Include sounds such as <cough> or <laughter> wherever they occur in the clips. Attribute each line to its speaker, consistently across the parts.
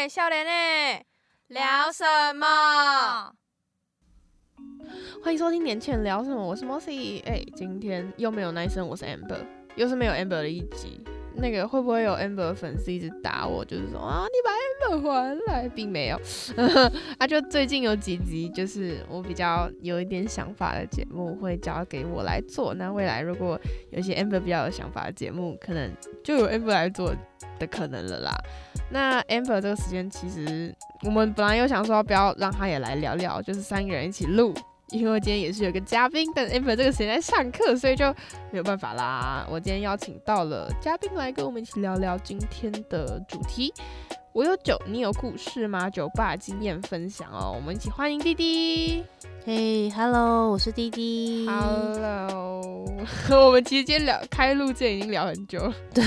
Speaker 1: 诶，少年诶，聊什么？
Speaker 2: 欢迎收听《年前聊什么》，我是 Mossy。哎，今天又没有男生，我是 Amber，又是没有 Amber 的一集。那个会不会有 Amber 粉丝一直打我，就是说啊，你把 Amber 还来，并没有。<laughs> 啊，就最近有几集，就是我比较有一点想法的节目，会交给我来做。那未来如果有些 Amber 比较有想法的节目，可能就有 Amber 来做的可能了啦。那 Amber 这个时间，其实我们本来又想说，不要让他也来聊聊，就是三个人一起录。因为今天也是有个嘉宾，但 Amber 这个时间在上课，所以就没有办法啦。我今天邀请到了嘉宾来跟我们一起聊聊今天的主题。我有酒，你有故事吗？酒吧经验分享哦，我们一起欢迎弟弟。
Speaker 3: 嘿，Hello，我是弟弟。
Speaker 2: Hello，<laughs> 我们其实今天聊开录这已经聊很久了。<laughs>
Speaker 3: 对。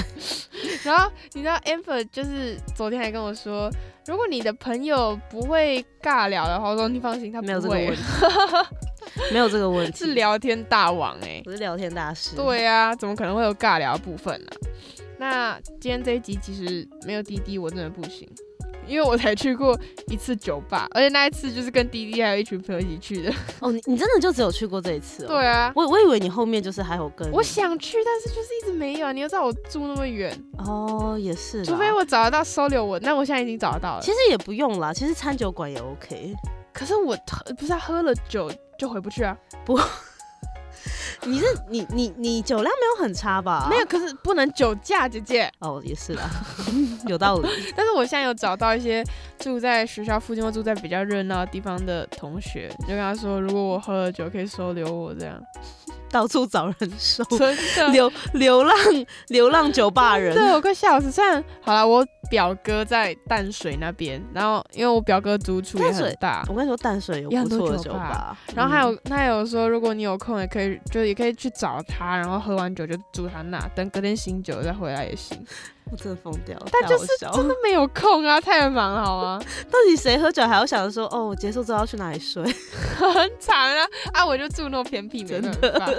Speaker 2: 然后你知道 Amber 就是昨天还跟我说。如果你的朋友不会尬聊的话，我说你放心，他
Speaker 3: 没有这个问题，<laughs> 没有这个问题，
Speaker 2: 是聊天大王哎，
Speaker 3: 不是聊天大师。
Speaker 2: 对啊，怎么可能会有尬聊部分呢？那今天这一集其实没有滴滴，我真的不行。因为我才去过一次酒吧，而且那一次就是跟滴滴还有一群朋友一起去的。<laughs>
Speaker 3: 哦，你你真的就只有去过这一次？
Speaker 2: 对啊，
Speaker 3: 我我以为你后面就是还有跟。
Speaker 2: 我想去，但是就是一直没有。你又知道我住那么远。
Speaker 3: 哦，也是。
Speaker 2: 除非我找得到收留我，那我现在已经找得到了。
Speaker 3: 其实也不用啦，其实餐酒馆也 OK。
Speaker 2: 可是我不是喝了酒就回不去啊？
Speaker 3: 不。<laughs> 你是你你你酒量没有很差吧？
Speaker 2: 没有，可是不能酒驾，姐姐。
Speaker 3: 哦，也是啦，<laughs> 有道理。<laughs>
Speaker 2: 但是我现在有找到一些住在学校附近或住在比较热闹地方的同学，就跟他说，如果我喝了酒，可以收留我这样。
Speaker 3: 到处找人收，流流浪流浪酒吧人，
Speaker 2: 对我快笑死。虽然好了，我表哥在淡水那边，然后因为我表哥租处也很大，
Speaker 3: 我跟你说淡水有不错的酒吧。
Speaker 2: 然后还有他有说，如果你有空也可以，就也可以去找他，然后喝完酒就住他那，等隔天醒酒再回来也行。<laughs>
Speaker 3: 我真的疯掉了，
Speaker 2: 但就是真的没有空啊，太忙了好吗？
Speaker 3: 到底谁喝酒还要想着说哦，我结束之后要去哪里睡？
Speaker 2: 很惨啊！啊，我就住那么偏僻，没办法。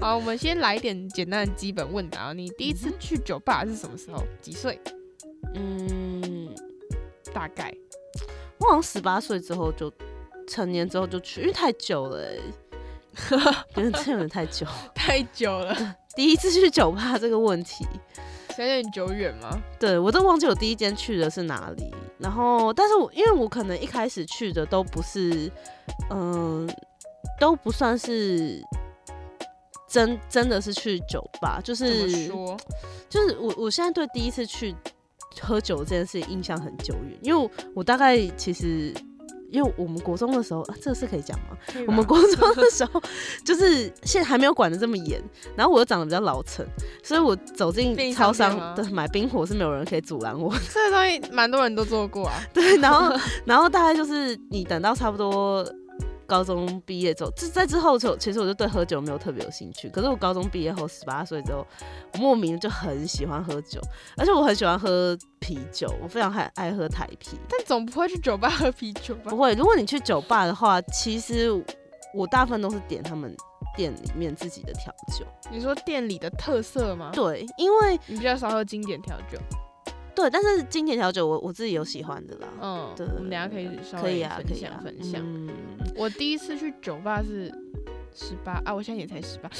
Speaker 2: <laughs> 好，我们先来一点简单的基本问答。你第一次去酒吧是什么时候？几岁？嗯，大概
Speaker 3: 我好像十八岁之后就成年之后就去，因为太久了，<laughs> 有点太久，
Speaker 2: 太久了。
Speaker 3: 第一次去酒吧这个问题。
Speaker 2: 有点久远吗？
Speaker 3: 对我都忘记我第一间去的是哪里。然后，但是我因为我可能一开始去的都不是，嗯，都不算是真真的是去酒吧，就是
Speaker 2: 说，
Speaker 3: 就是我我现在对第一次去喝酒这件事情印象很久远，因为我大概其实。因为我们国中的时候，这个是可以讲吗？我们国中的时候，<laughs> 就是现在还没有管的这么严，然后我又长得比较老成，所以我走进超商的买冰火是没有人可以阻拦我。<laughs>
Speaker 2: 这个东西蛮多人都做过啊。
Speaker 3: 对，然后 <laughs> 然后大概就是你等到差不多。高中毕业之后，这在之后就其实我就对喝酒没有特别有兴趣。可是我高中毕业后，十八岁之后，我莫名就很喜欢喝酒，而且我很喜欢喝啤酒，我非常爱爱喝台啤。
Speaker 2: 但总不会去酒吧喝啤酒吧？
Speaker 3: 不会。如果你去酒吧的话，其实我大部分都是点他们店里面自己的调酒。
Speaker 2: 你说店里的特色吗？
Speaker 3: 对，因为
Speaker 2: 你比较少喝经典调酒。
Speaker 3: 对，但是经典调酒我我自己有喜欢的啦。
Speaker 2: 嗯，对，我们等下可以稍微分享分享。我第一次去酒吧是十八啊，我现在也才十八。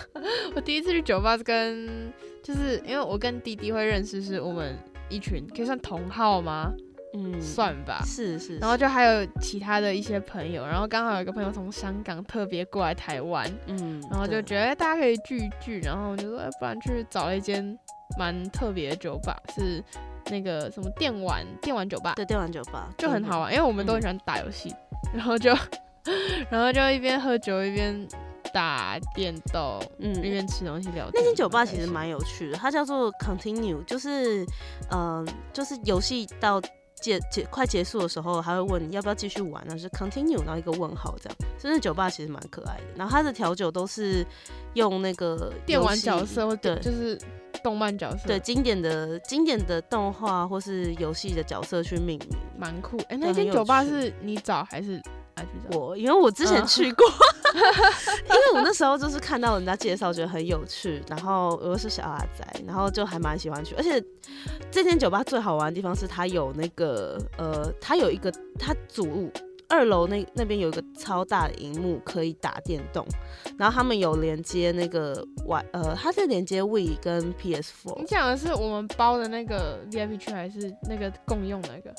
Speaker 2: <laughs> 我第一次去酒吧是跟，就是因为我跟弟弟会认识，是我们一群可以算同号吗？嗯，算吧。
Speaker 3: 是是。
Speaker 2: 然后就还有其他的一些朋友，然后刚好有一个朋友从香港特别过来台湾，嗯，然后就觉得大家可以聚一聚，然后就说不然去找了一间。蛮特别的酒吧，是那个什么电玩电玩酒吧，
Speaker 3: 对，电玩酒吧
Speaker 2: 就很好玩，因为我们都很喜欢打游戏，然后就 <laughs> 然后就一边喝酒一边打电动，嗯，一边吃东西聊天。
Speaker 3: 那间酒吧其实蛮有趣的，它叫做 Continue，就是嗯，就是游戏到结结快结束的时候，还会问你要不要继续玩，那是 Continue，然后一个问号这样。所以那酒吧其实蛮可爱的，然后它的调酒都是用那个
Speaker 2: 电玩角色，或者，就是。动漫角色
Speaker 3: 对经典的经典的动画或是游戏的角色去命名，
Speaker 2: 蛮酷。哎，那间酒吧是你找还是
Speaker 3: 我？因为我之前去过，<laughs> 因为我那时候就是看到人家介绍，觉得很有趣，然后我又是小阿仔，然后就还蛮喜欢去。而且这间酒吧最好玩的地方是它有那个呃，它有一个它主二楼那那边有一个超大的荧幕可以打电动，然后他们有连接那个 Y 呃，它是连接 We 跟 PS4。
Speaker 2: 你讲的是我们包的那个 VIP 区还是那个共用那个？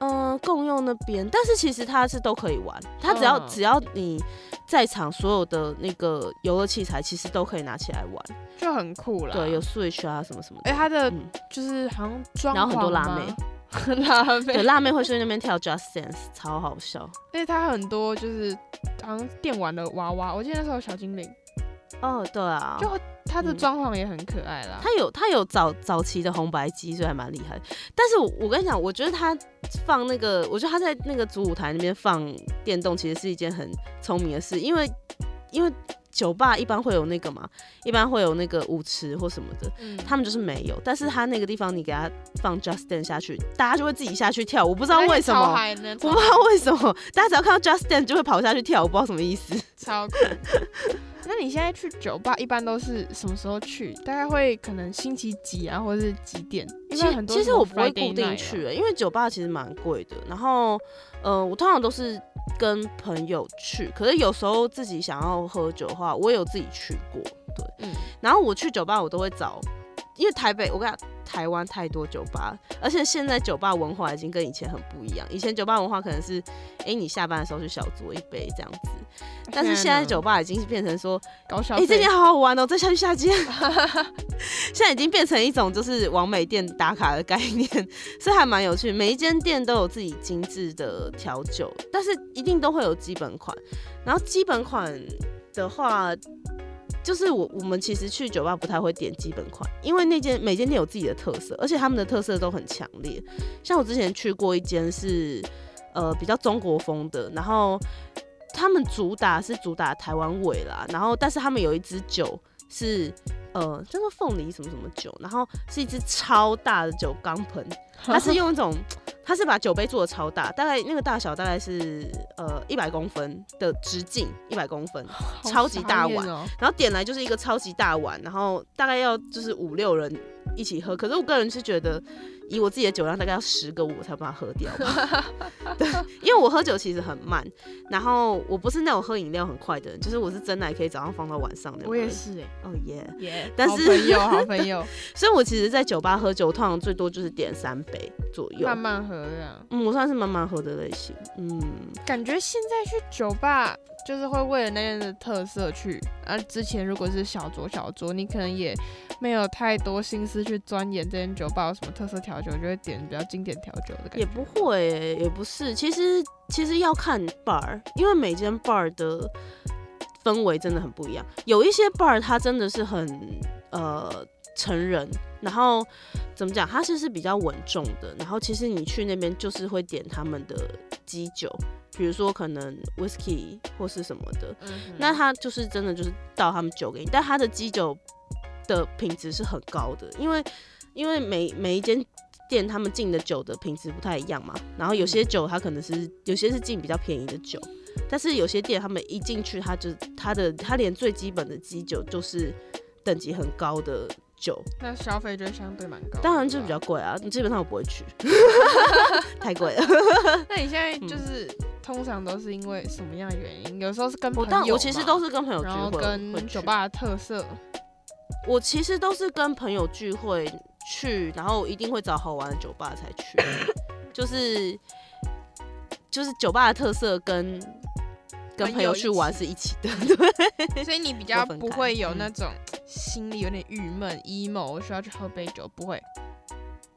Speaker 3: 嗯，共用那边，但是其实它是都可以玩，它只要、
Speaker 2: 嗯
Speaker 3: 只要你在场所有的那个游乐器材，其实都可以拿起来玩。
Speaker 2: 就很酷啦。
Speaker 3: 对，有 Switch 啊什么什么的。
Speaker 2: 哎、它的
Speaker 3: 嗯，
Speaker 2: 就是好像装
Speaker 3: 然后很多辣妹，<laughs>
Speaker 2: 辣
Speaker 3: 对，
Speaker 2: 妹，
Speaker 3: 辣妹会去那边跳 Just Dance，超好笑。
Speaker 2: 而且它很多就是好像电玩的娃娃，我记得那时候有小精灵，
Speaker 3: 哦，对啊，
Speaker 2: 就它的
Speaker 3: 嗯
Speaker 2: 装潢也很可爱啦。
Speaker 3: 他有他有早早期的红白机，所以还蛮厉害。但是我我跟你讲，我觉得他放那个，我觉得他在那个主舞台那边放电动，其实是一件很聪明的事，因为因为酒吧一般会有那个嘛，一般会有那个舞池或什么的，
Speaker 2: 嗯，
Speaker 3: 他们就是没有。但是他那个地方你给他放 Just Dance 下去，大家就会自己下去跳，我不知道为什么。我不知道为什么，大家只要看到 Just Dance 就会跑下去跳，我不知道什么意思。
Speaker 2: 超酷。<laughs> 那你现在去酒吧一般都是什么时候去？大概会可能星期几啊，或者是几点？因
Speaker 3: 其
Speaker 2: 为很多
Speaker 3: 其实我不会固定去、因为酒吧其实蛮贵的。然后，呃，我通常都是跟朋友去，可是有时候自己想要喝酒的话，我也有自己去过。对，
Speaker 2: 嗯，
Speaker 3: 然后我去酒吧，我都会找，因为台北，我跟你讲，台湾太多酒吧，而且现在酒吧文化已经跟以前很不一样。以前酒吧文化可能是，哎、你下班的时候去小酌一杯这样子，但是现在酒吧已经是变成说，哎、
Speaker 2: 搞小费，
Speaker 3: 这间好好玩哦，再下去下间。<laughs> 现在已经变成一种就是往美店打卡的概念，所以还蛮有趣。每一间店都有自己精致的调酒，但是一定都会有基本款。然后基本款的话，就是我我们其实去酒吧不太会点基本款，因为那间每间店有自己的特色，而且他们的特色都很强烈。像我之前去过一间是呃比较中国风的，然后他们主打是主打台湾味啦，然后但是他们有一支酒是呃叫做凤梨什么什么酒，然后是一支超大的酒缸盆，它是用一种它是把酒杯做的超大，大概那个大小大概是呃一百公分的直径，一百公分，<laughs> 超级大碗。然后点来就是一个超级大碗，然后大概要就是五六人一起喝。可是我个人是觉得，以我自己的酒量，大概要十个我才把它喝掉吧。<laughs> 对，因为我喝酒其实很慢，然后我不是那种喝饮料很快的人，就是我是真奶可以早上放到晚上的。
Speaker 2: 我也。是哎、
Speaker 3: 哦耶！
Speaker 2: 耶，
Speaker 3: 但是
Speaker 2: 好朋友，<laughs> 好朋友，
Speaker 3: 所以我其实，在酒吧喝酒，通常最多就是点三杯左右。
Speaker 2: 慢慢喝这样。
Speaker 3: 嗯，我算是慢慢喝的类型。嗯，
Speaker 2: 感觉现在去酒吧就是会为了那边的特色去，啊，之前如果是小酌小酌，你可能也没有太多心思去钻研这间酒吧有什么特色调酒，就会点比较经典调酒的感觉。
Speaker 3: 也不会、也不是。其实其实要看 bar，因为每间 bar 的氛围真的很不一样。有一些 bar 它真的是很呃成人，然后怎么讲，它是是比较稳重的。然后其实你去那边就是会点他们的基酒，比如说可能 whisky 或是什么的。
Speaker 2: 嗯
Speaker 3: 那他就是真的就是倒他们酒给你，但他的基酒的品质是很高的，因为因为每每一间店他们进的酒的品质不太一样嘛，然后有些酒它可能是有些是进比较便宜的酒，但是有些店他们一进去，他就他的他连最基本的基酒就是等级很高的酒，
Speaker 2: 那消费就会相对蛮高的，
Speaker 3: 当然就比较贵啊，你基本上我不会去，<laughs> 太贵了。
Speaker 2: 那你现在就是、通常都是因为什么样的原因？有时候是跟朋友
Speaker 3: 其实都是跟朋友聚会会
Speaker 2: 跟酒吧的特色，
Speaker 3: 我其实都是跟朋友聚会去，然后一定会找好玩的酒吧才去，<coughs> 就是就是酒吧的特色跟跟朋友去玩是一起的，对，
Speaker 2: 所以你比 <laughs> 较不会有
Speaker 3: 嗯
Speaker 2: 那种心里有点郁闷、emo，我需要去喝杯酒，不会。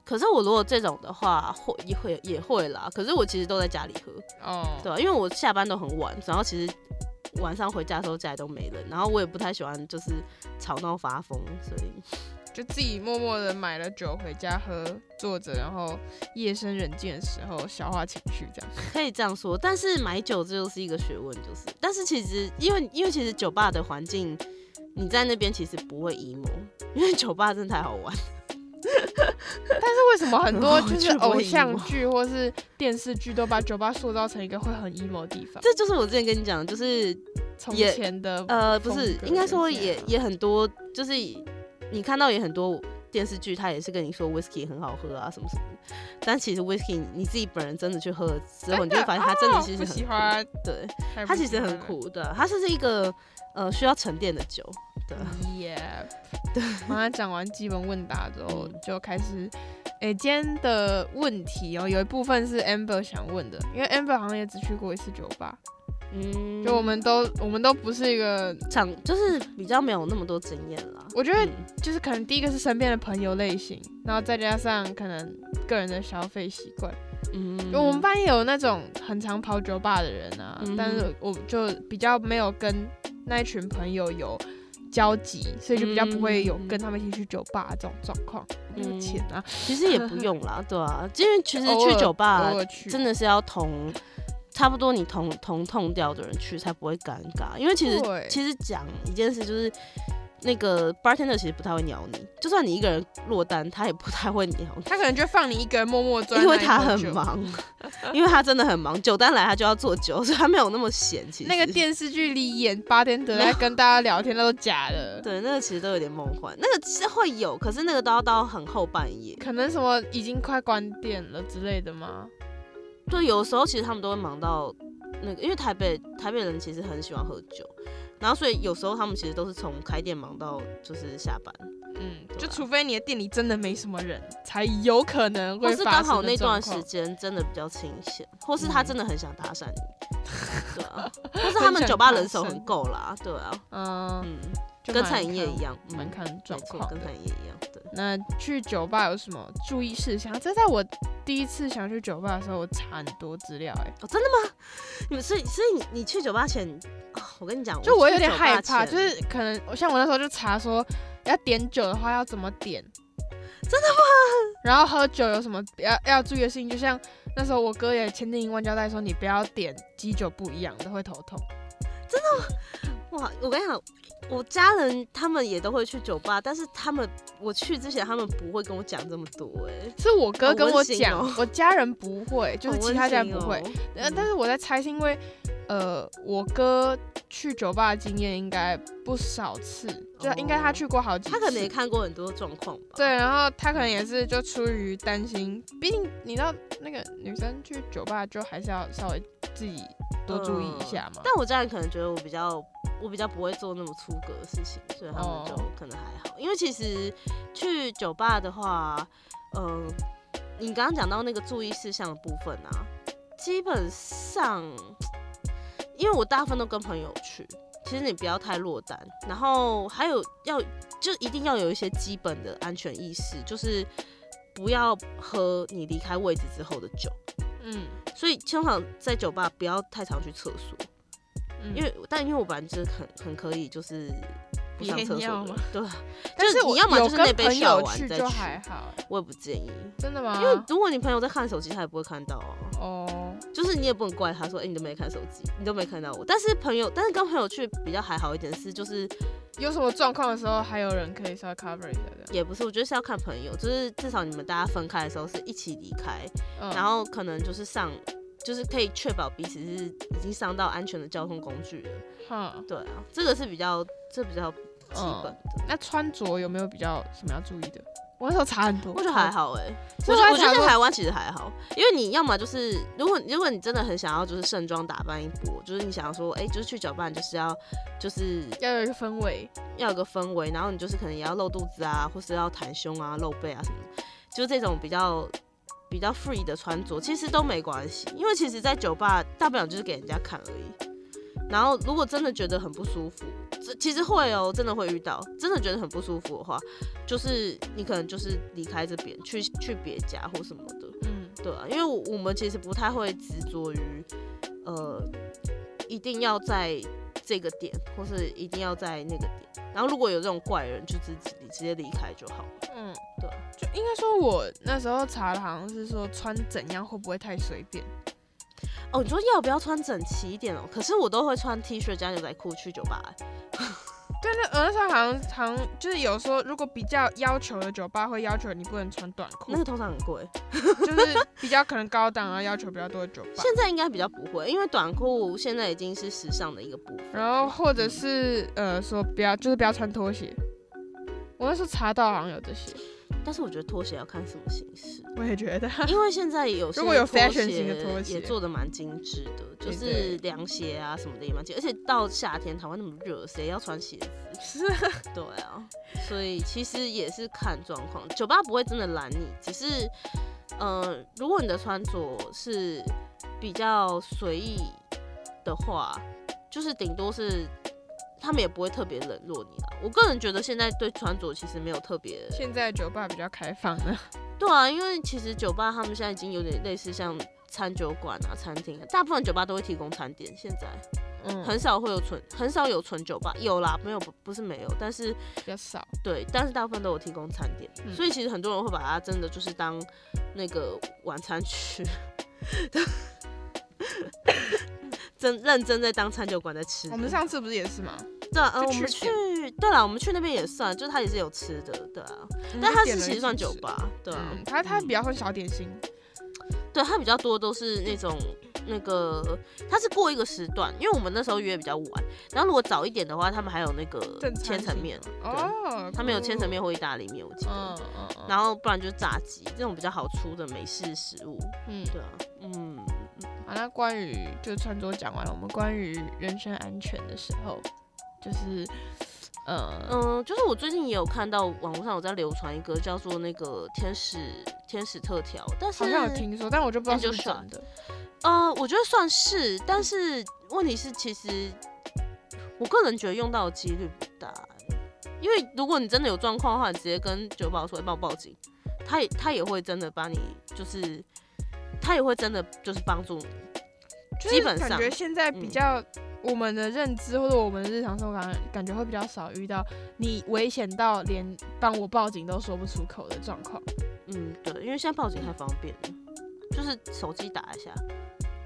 Speaker 3: 可是我如果这种的话，会也会也会啦。可是我其实都在家里喝，
Speaker 2: 哦，
Speaker 3: 对啊、因为我下班都很晚，然后其实晚上回家的时候家里都没人，然后我也不太喜欢就是吵闹发疯，所以
Speaker 2: 就自己默默的买了酒回家喝，坐着，然后夜深人静的时候消化情绪，这样。
Speaker 3: 可以这样说。但是买酒这就是一个学问，就是，但是其实因为因为其实酒吧的环境，你在那边其实不会 emo，因为酒吧真的太好玩。<laughs>
Speaker 2: 但是为什么很多就是偶像剧或是电视剧都把酒吧塑造成一个会很 emo 的地方？
Speaker 3: 这就是我之前跟你讲，就是
Speaker 2: 从前的
Speaker 3: 呃，不是应该说也也很多，就是你看到也很多电视剧，他也是跟你说 whisky 很好喝啊，什么什么的。但其实 whisky 你自己本人真的去喝了之后，你就会发现它真的其实很苦
Speaker 2: 喜欢，
Speaker 3: 对，它其实很。苦的，它是一个呃需要沉淀的酒，对。
Speaker 2: 耶，<laughs> 对，马上讲完基本问答之后
Speaker 3: 嗯，
Speaker 2: 就开始，诶、今天的问题哦，有一部分是 Amber 想问的，因为 Amber 好像也只去过一次酒吧，
Speaker 3: 嗯，
Speaker 2: 就我们都我们都不是一个，
Speaker 3: 场就是比较没有那么多经验啦。
Speaker 2: 我觉得
Speaker 3: 嗯
Speaker 2: 就是可能第一个是身边的朋友类型，然后再加上可能个人的消费习惯。
Speaker 3: 嗯
Speaker 2: 就我们班也有那种很常跑酒吧的人啊，
Speaker 3: 嗯
Speaker 2: 但是我就比较没有跟那一群朋友有交集，所以就比较不会有
Speaker 3: 嗯
Speaker 2: 跟他们一起去酒吧这种状况。没有
Speaker 3: 嗯
Speaker 2: 钱啊，
Speaker 3: 其实也不用啦，对啊，因为其实去酒吧真的是要同差不多你同同痛调的人去才不会尴尬，因为其实其实讲一件事就是。那个 bartender 其实不太会鸟你，就算你一个人落单，他也不太会鸟你，
Speaker 2: 他可能就放你一个人默默坐在
Speaker 3: 因为。他很忙，<laughs> 因为他真的很忙，酒单来他就要做酒，所以他没有那么闲。其实
Speaker 2: 那个电视剧里演八点德在跟大家聊天，那都假的。<laughs>
Speaker 3: 对，那个其实都有点梦幻，那个是会有，可是那个都要到很后半夜。
Speaker 2: 可能什么已经快关店了之类的吗？
Speaker 3: 对，有时候其实他们都会忙到那个，因为台北台北人其实很喜欢喝酒，然后所以有时候他们其实都是从开店忙到就是下班，
Speaker 2: 嗯，就除非你的店里真的没什么人，才有可能
Speaker 3: 或是刚好那段时间真的比较清闲，或是他
Speaker 2: 嗯
Speaker 3: 真的很想搭讪你，<laughs> 对啊，或是他们酒吧人手很够啦，对啊，
Speaker 2: 嗯，
Speaker 3: 嗯，
Speaker 2: 就
Speaker 3: 跟餐饮业一样，嗯
Speaker 2: 蛮看状况
Speaker 3: 跟餐。饮业一样，对。
Speaker 2: 那去酒吧有什么注意事项？这在我第一次想去酒吧的时候，我查很多资料、哎，
Speaker 3: 哦，真的吗？你们所以所以你你去酒吧前，哦、我跟你讲，
Speaker 2: 就我有点害怕，就是可能像我那时候就查说，要点酒的话要怎么点，
Speaker 3: 真的
Speaker 2: 吗？然后喝酒有什么要要注意的事情？就像那时候我哥也千叮咛万交代说，你不要点基酒不一样的，会头痛。
Speaker 3: 哇，我跟你讲，我家人他们也都会去酒吧，但是他们我去之前他们不会跟我讲这么多、哎，
Speaker 2: 是我哥跟我讲，
Speaker 3: 哦。
Speaker 2: 我家人不会，就是其他家人不会。
Speaker 3: 哦。
Speaker 2: 呃，但是我在猜，是因为呃，我哥去酒吧的经验应该不少次，就应该他去过好几次。
Speaker 3: 他可能也看过很多状况吧。
Speaker 2: 对，然后他可能也是就出于担心，毕竟你知道那个女生去酒吧就还是要稍微自己多注意一下嘛。
Speaker 3: 但我家人可能觉得我比较，我比较不会做那么出格的事情，所以他们就
Speaker 2: 哦
Speaker 3: 可能还好。因为其实去酒吧的话，嗯、你刚刚讲到那个注意事项的部分啊，基本上，因为我大部分都跟朋友去，其实你不要太落单，然后还有要就一定要有一些基本的安全意识，就是不要喝你离开位置之后的酒。
Speaker 2: 嗯，
Speaker 3: 所以通常在酒吧不要太常去厕所，
Speaker 2: 嗯
Speaker 3: 因为但因为我本来就是很很可以就是不上厕所
Speaker 2: 吗
Speaker 3: 的，对，
Speaker 2: 但是
Speaker 3: 你要么就是那杯
Speaker 2: 跟朋友去就
Speaker 3: 完再去
Speaker 2: 还好，
Speaker 3: 我也不建议，
Speaker 2: 真的吗？
Speaker 3: 因为如果你朋友在看手机，他也不会看到啊。
Speaker 2: 哦，
Speaker 3: 就是你也不能怪他说，哎、你都没看手机，你都没看到我。但是朋友，但是跟朋友去比较还好一点是，就是
Speaker 2: 有什么状况的时候，还有人可以稍微 cover 一下的。
Speaker 3: 也不是，我觉得是要看朋友，就是至少你们大家分开的时候是一起离开，
Speaker 2: 嗯
Speaker 3: 然后可能就是上，就是可以确保彼此是已经上到安全的交通工具了。
Speaker 2: 哈，
Speaker 3: 对啊，这个是比较，这比较基本的。
Speaker 2: 那穿着有没有比较什么要注意的？我那时候查很多，
Speaker 3: 我觉得还好哎、
Speaker 2: 所
Speaker 3: 我觉得在台湾其实还好，因为你要么就是，如果如果你真的很想要就是盛装打扮一波，就是你想要说，哎、就是去搅拌，就是要就是
Speaker 2: 要有一个氛围。
Speaker 3: 要有个氛围，然后你就是可能也要露肚子啊，或是要袒胸啊、露背啊什么，就这种比较比较 free 的穿着，其实都没关系，因为其实，在酒吧大不了就是给人家看而已。然后，如果真的觉得很不舒服，这其实会哦，真的会遇到，真的觉得很不舒服的话，就是你可能就是离开这边，去去别家或什么的。
Speaker 2: 嗯，
Speaker 3: 对啊，因为我我们其实不太会执着于，呃，一定要在这个点，或是一定要在那个点。然后如果有这种怪人，就直直直接离开就好了。
Speaker 2: 嗯，
Speaker 3: 对啊，
Speaker 2: 就应该说，我那时候查的好像是说穿怎样会不会太随便。
Speaker 3: 哦，你说要不要穿整齐一点哦？可是我都会穿 T 恤加牛仔裤去酒吧、欸 <laughs>
Speaker 2: 但是我那时候好像好像就是有说，如果比较要求的酒吧会要求你不能穿短裤
Speaker 3: 那，个通常很贵。<laughs>
Speaker 2: 就是比较可能高档啊要求比较多的酒吧。
Speaker 3: 现在应该比较不会，因为短裤现在已经是时尚的一个部分。
Speaker 2: 然后或者是呃说不要就是不要穿拖鞋。我那时候查到好像有这些，
Speaker 3: 但是我觉得拖鞋要看什么形式，
Speaker 2: 我也觉得。<laughs>
Speaker 3: 因为现在有些
Speaker 2: 如果有
Speaker 3: 拖
Speaker 2: fashion 型的拖鞋
Speaker 3: 也做的蛮精致的，就是凉鞋啊什么的也蛮精，而且到夏天台湾那么热，谁要穿鞋子？
Speaker 2: 是 <laughs>
Speaker 3: 对啊，所以其实也是看状况，酒吧不会真的拦你，只是，呃，如果你的穿着是比较随意的话，就是顶多是他们也不会特别冷落你啦。我个人觉得现在对穿着其实没有特别，
Speaker 2: 现在酒吧比较开放了，<laughs>
Speaker 3: 对啊，因为其实酒吧他们现在已经有点类似像餐酒馆啊、餐厅啊，大部分酒吧都会提供餐点，现在
Speaker 2: 嗯，
Speaker 3: 很少会有纯，很少有纯酒吧，有啦，没有不不是没有，但是
Speaker 2: 比较少。
Speaker 3: 对，但是大部分都有提供餐点，
Speaker 2: 嗯。
Speaker 3: 所以其实很多人会把它真的就是当那个晚餐吃，<laughs> 真认真在当餐酒馆在吃。
Speaker 2: 我们上次不是也是吗？
Speaker 3: 对啊，呃，我们
Speaker 2: 去
Speaker 3: 去，对了，我们去那边也算，就是他也是有吃的，对啊，但他是其实算酒吧，对啊，
Speaker 2: 嗯，它它比较算小点心，
Speaker 3: 对，他比较多都是那种那个，他是过一个时段，因为我们那时候约比较晚，然后如果早一点的话，他们还有那个千层面，
Speaker 2: 哦，
Speaker 3: 他们有千层，面或意大利面，我记得。
Speaker 2: 嗯嗯嗯，
Speaker 3: 然后不然就是炸鸡这种比较好出的美式食物，
Speaker 2: 嗯，
Speaker 3: 对啊，嗯，
Speaker 2: 好，那关于就是穿着讲完了，我们关于人身安全的时候，就是呃，
Speaker 3: 嗯，就是我最近也有看到网络上有在流传一个叫做那个天使天使特调，但是
Speaker 2: 好像有听说，但我就不知道是不是
Speaker 3: Angel
Speaker 2: 真的。
Speaker 3: 呃，我觉得算是，但是问题是其实我个人觉得用到的几率不大欸，因为如果你真的有状况的话，你直接跟酒保说帮我报警，他也他也会真的把你就是他也会真的就是帮助你，
Speaker 2: 就是
Speaker 3: 基本上
Speaker 2: 感觉现在比
Speaker 3: 嗯
Speaker 2: 较我们的认知或者我们的日常生活感感觉会比较少遇到你危险到连帮我报警都说不出口的状况。
Speaker 3: 嗯，对，因为现在报警太方便了，就是手机打一下。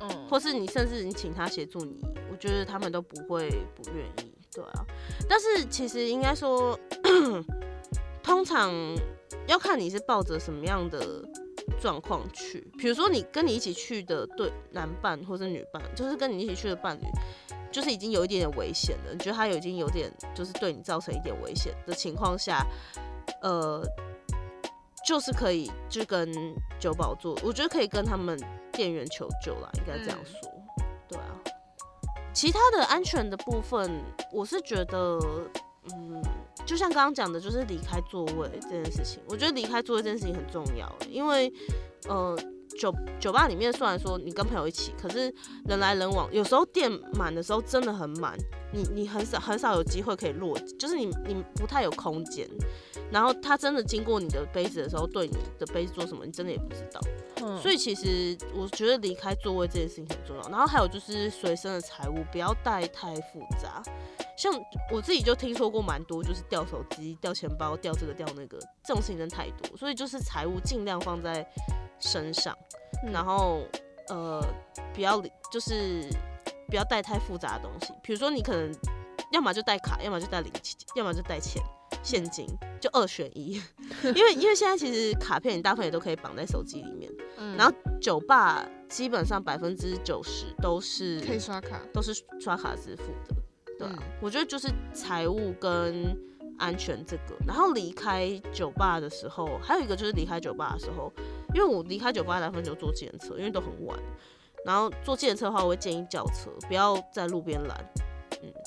Speaker 2: 嗯，
Speaker 3: 或是你甚至你请他协助你，我觉得他们都不会不愿意，对啊。但是其实应该说，<coughs> 通常要看你是抱着什么样的状况去，比如说你跟你一起去的对男伴或者女伴，就是跟你一起去的伴侣，就是已经有一点点危险了，你觉得他有已经有点就是对你造成一点危险的情况下，呃，就是可以就跟酒保做，我觉得可以跟他们店员求救啦，应该这样说，对啊。其他的安全的部分，我是觉得，嗯，就像刚刚讲的，就是离开座位这件事情，我觉得离开座位这件事情很重要，因为，呃。酒酒吧里面虽然说你跟朋友一起，可是人来人往，有时候店满的时候真的很满，你你很少很少有机会可以落，就是你你不太有空间。然后他真的经过你的杯子的时候，对你的杯子做什么，你真的也不知道。
Speaker 2: 嗯
Speaker 3: 所以其实我觉得离开座位这件事情很重要。然后还有就是随身的财物不要带太复杂，像我自己就听说过蛮多，就是掉手机、掉钱包、掉这个掉那个，这种事情真的太多。所以就是财物尽量放在身上，
Speaker 2: 嗯
Speaker 3: 然后呃不要就是不要带太复杂的东西，比如说你可能要么就带卡，要么就带零钱，要么就带钱。现金就二选一，<laughs> 因为因为现在其实卡片你大部分也都可以绑在手机里面，
Speaker 2: 嗯。
Speaker 3: 然后酒吧基本上百分之九十都是
Speaker 2: 可以刷卡，
Speaker 3: 都是刷卡支付的，对啊，
Speaker 2: 嗯。
Speaker 3: 我觉得就是财务跟安全这个，然后离开酒吧的时候，还有一个就是离开酒吧的时候，因为我离开酒吧大部分就坐计程车，因为都很晚，然后坐计程车的话，我会建议叫车，不要在路边拦，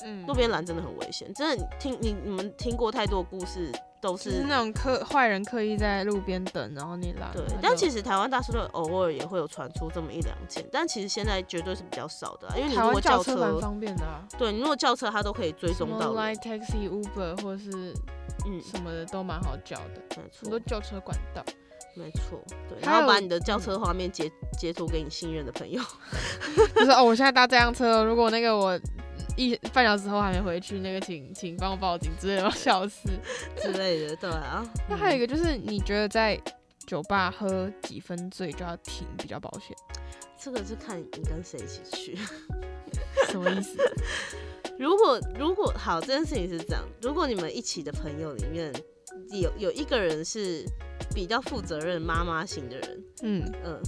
Speaker 2: 嗯
Speaker 3: 路边拦真的很危险，真的听你你们听过太多故事都
Speaker 2: 是是那种刻坏人刻意在路边等，然后你拦。
Speaker 3: 对但其实台湾大社会偶尔也会有传出这么一两件，但其实现在绝对是比较少的啊、因为你
Speaker 2: 台
Speaker 3: 如果叫
Speaker 2: 车蛮方便的啊，
Speaker 3: 对你如果叫车，它都可以追踪到人。
Speaker 2: Line Taxi、Uber 或是
Speaker 3: 嗯，
Speaker 2: 什么的都蛮好叫的，
Speaker 3: 没
Speaker 2: 很多
Speaker 3: 错，
Speaker 2: 救车管道。
Speaker 3: 没错，对，然后把你的轿车画面截截图给你信任的朋友，<laughs>
Speaker 2: 就是哦，我现在搭这辆车，如果那个我一半小时后还没回去，那个请请帮我报警之类的，我要笑死。
Speaker 3: 之类的，对啊。<laughs>
Speaker 2: 那还有一个就是，你觉得在酒吧喝几分醉就要停比较保险？<laughs>
Speaker 3: 这个是看你跟谁一起去，
Speaker 2: 什么意思？
Speaker 3: 如果如果好，这件事情是这样，如果你们一起的朋友里面有有一个人是比较负责任妈妈型的人，
Speaker 2: 嗯，
Speaker 3: 嗯，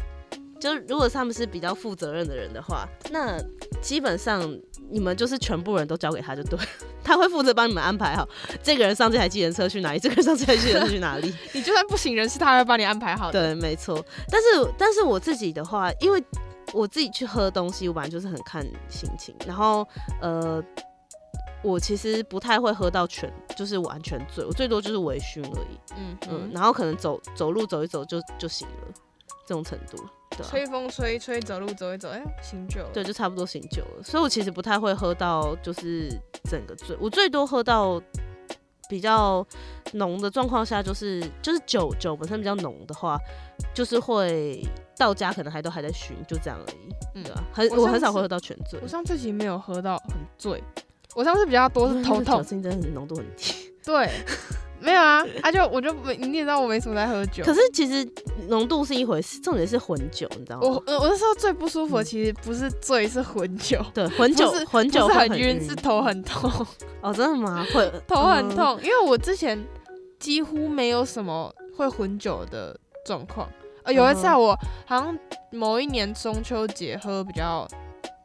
Speaker 3: 就如果他们是比较负责任的人的话，那基本上你们就是全部人都交给他就对了，<laughs> 他会负责帮你们安排好这个人上这台计程车去哪里，这个人上这台计程车去哪里。<laughs>
Speaker 2: 你就算不省人事，他会帮你安排好的。
Speaker 3: 对，没错。但是但是我自己的话，因为我自己去喝东西，我本来就是很看心情，然后呃。我其实不太会喝到全，就是完全醉，我最多就是微醺而已。
Speaker 2: 嗯
Speaker 3: 嗯，
Speaker 2: 嗯，
Speaker 3: 然后可能走走路走一走就就醒了，这种程度，对、啊，
Speaker 2: 吹风吹吹，走路走一走，哎，醒酒了。
Speaker 3: 对，就差不多醒酒了。所以我其实不太会喝到就是整个醉，我最多喝到比较浓的状况下，就是就是酒酒本身比较浓的话，就是会到家可能还都还在醺，就这样而已，
Speaker 2: 嗯
Speaker 3: 对吧、很
Speaker 2: 我
Speaker 3: 我很少会喝到全醉
Speaker 2: 我，上次其实没有喝到很醉，我上次比较多是头
Speaker 3: 酒
Speaker 2: 痛。
Speaker 3: 精真的很浓度很低。
Speaker 2: 对，没有啊，啊就我就没，你也知道我没什么在喝酒。
Speaker 3: 可是其实浓度是一回事，重点是混酒，你知道吗？
Speaker 2: 我呃我那时候最不舒服其实不是醉，是混酒。
Speaker 3: 对，混酒
Speaker 2: 是
Speaker 3: 混酒
Speaker 2: 很晕，是头很痛，<laughs>
Speaker 3: 哦，真的吗？混 <laughs>
Speaker 2: 头很
Speaker 3: 嗯
Speaker 2: 痛。因为我之前几乎没有什么会混酒的状况。呃，有一次啊，
Speaker 3: 嗯
Speaker 2: 我好像某一年中秋节喝比较，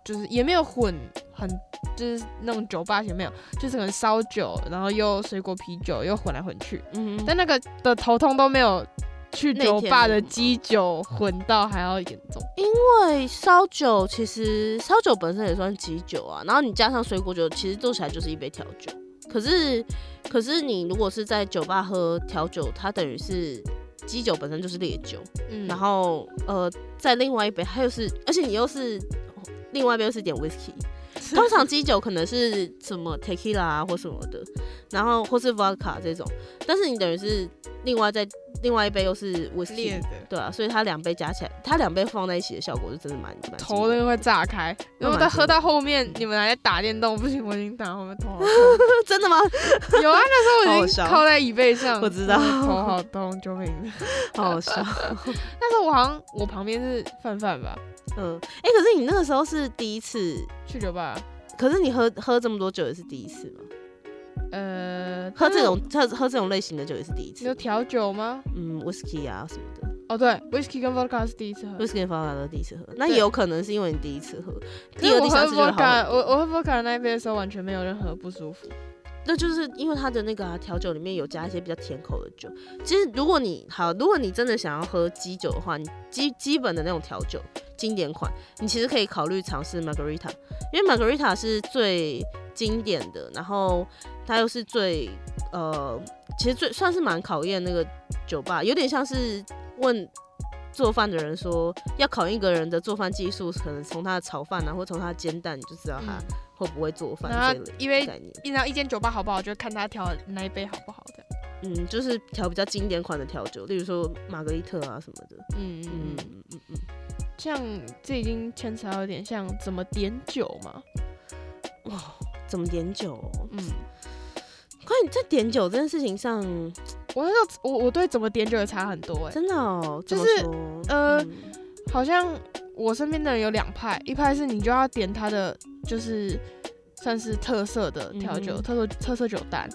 Speaker 2: 就是也没有混很，就是那种酒吧型没有，就是可能烧酒，然后又水果啤酒又混来混去，
Speaker 3: 嗯，
Speaker 2: 但那个的头痛都没有去
Speaker 3: 那
Speaker 2: 酒吧的
Speaker 3: 天的吗
Speaker 2: 基酒混到还要严重。
Speaker 3: 因为烧酒其实烧酒本身也算基酒啊，然后你加上水果酒，其实做起来就是一杯调酒。可是，可是你如果是在酒吧喝调酒，它等于是基酒本身就是烈酒，
Speaker 2: 嗯，
Speaker 3: 然后呃，在另外一杯它又是，而且你又是另外一边是点 whisky。通常基酒可能是什么 tequila 啊或什么的，然后或是 vodka 这种，但是你等于是另外再另外一杯又是
Speaker 2: 烈
Speaker 3: whisky，
Speaker 2: 的。
Speaker 3: 对啊，所以它两杯加起来，它两杯放在一起的效果是真的蛮蛮
Speaker 2: 头那个会炸开，
Speaker 3: 那蛮惊
Speaker 2: 如果再喝到后面，你们还在打电动，不行，我已经打后面头好痛。<laughs>
Speaker 3: 真的吗？
Speaker 2: 有啊，那时候我已经靠在椅背上，
Speaker 3: 我知道
Speaker 2: 头好痛，救命！<laughs>
Speaker 3: 好好笑。<laughs>
Speaker 2: 那时候我好像我旁边是范范吧，
Speaker 3: 嗯，哎、可是你那个时候是第一次，
Speaker 2: 去酒吧，
Speaker 3: 可是你喝喝这么多酒也是第一次吗？
Speaker 2: 呃，
Speaker 3: 喝这种喝喝这种类型的酒也是第一次
Speaker 2: 你有。调酒吗？
Speaker 3: 嗯，whisky 啊什么的
Speaker 2: 哦，对，whisky 跟 vodka 是第一次喝。
Speaker 3: ，whisky 跟 vodka 都第一次喝，那也有可能是因为你第一次喝，
Speaker 2: 可
Speaker 3: 第二、第
Speaker 2: 是我喝
Speaker 3: 三次就会好
Speaker 2: vodka，我。我喝 vodka 的那一杯的时候完全没有任何不舒服。
Speaker 3: 那就是因为它的那个啊调、酒里面有加一些比较甜口的酒。其实如果你好，如果你真的想要喝基酒的话，你基基本的那种调酒经典款，你其实可以考虑尝试 Margarita，因为 Margarita 是最经典的，然后它又是最呃，其实最算是蛮考验那个酒吧，有点像是问。做饭的人说，要考验一个人的做饭技术，可能从他的炒饭啊，或从他的煎蛋，你就知道他
Speaker 2: 嗯，
Speaker 3: 会不会做饭这类
Speaker 2: 因为。一然后一间酒吧好不好，就看他调那一杯好不好的。
Speaker 3: 嗯，就是调比较经典款的调酒，例如说玛格丽特啊什么的。
Speaker 2: 嗯
Speaker 3: 嗯
Speaker 2: 嗯，
Speaker 3: 嗯嗯嗯，
Speaker 2: 像这已经牵扯到有点像怎么点酒嘛。
Speaker 3: 怎么点酒、哦？
Speaker 2: 嗯，
Speaker 3: 关于在点酒这件事情上，
Speaker 2: 我那时候我我对怎么点酒也差很多哎、
Speaker 3: 真的哦，
Speaker 2: 就是呃
Speaker 3: 嗯。
Speaker 2: 好像我身边的人有两派，一派是你就要点他的就是算是特色的调酒，
Speaker 3: 嗯
Speaker 2: 特色特色酒单，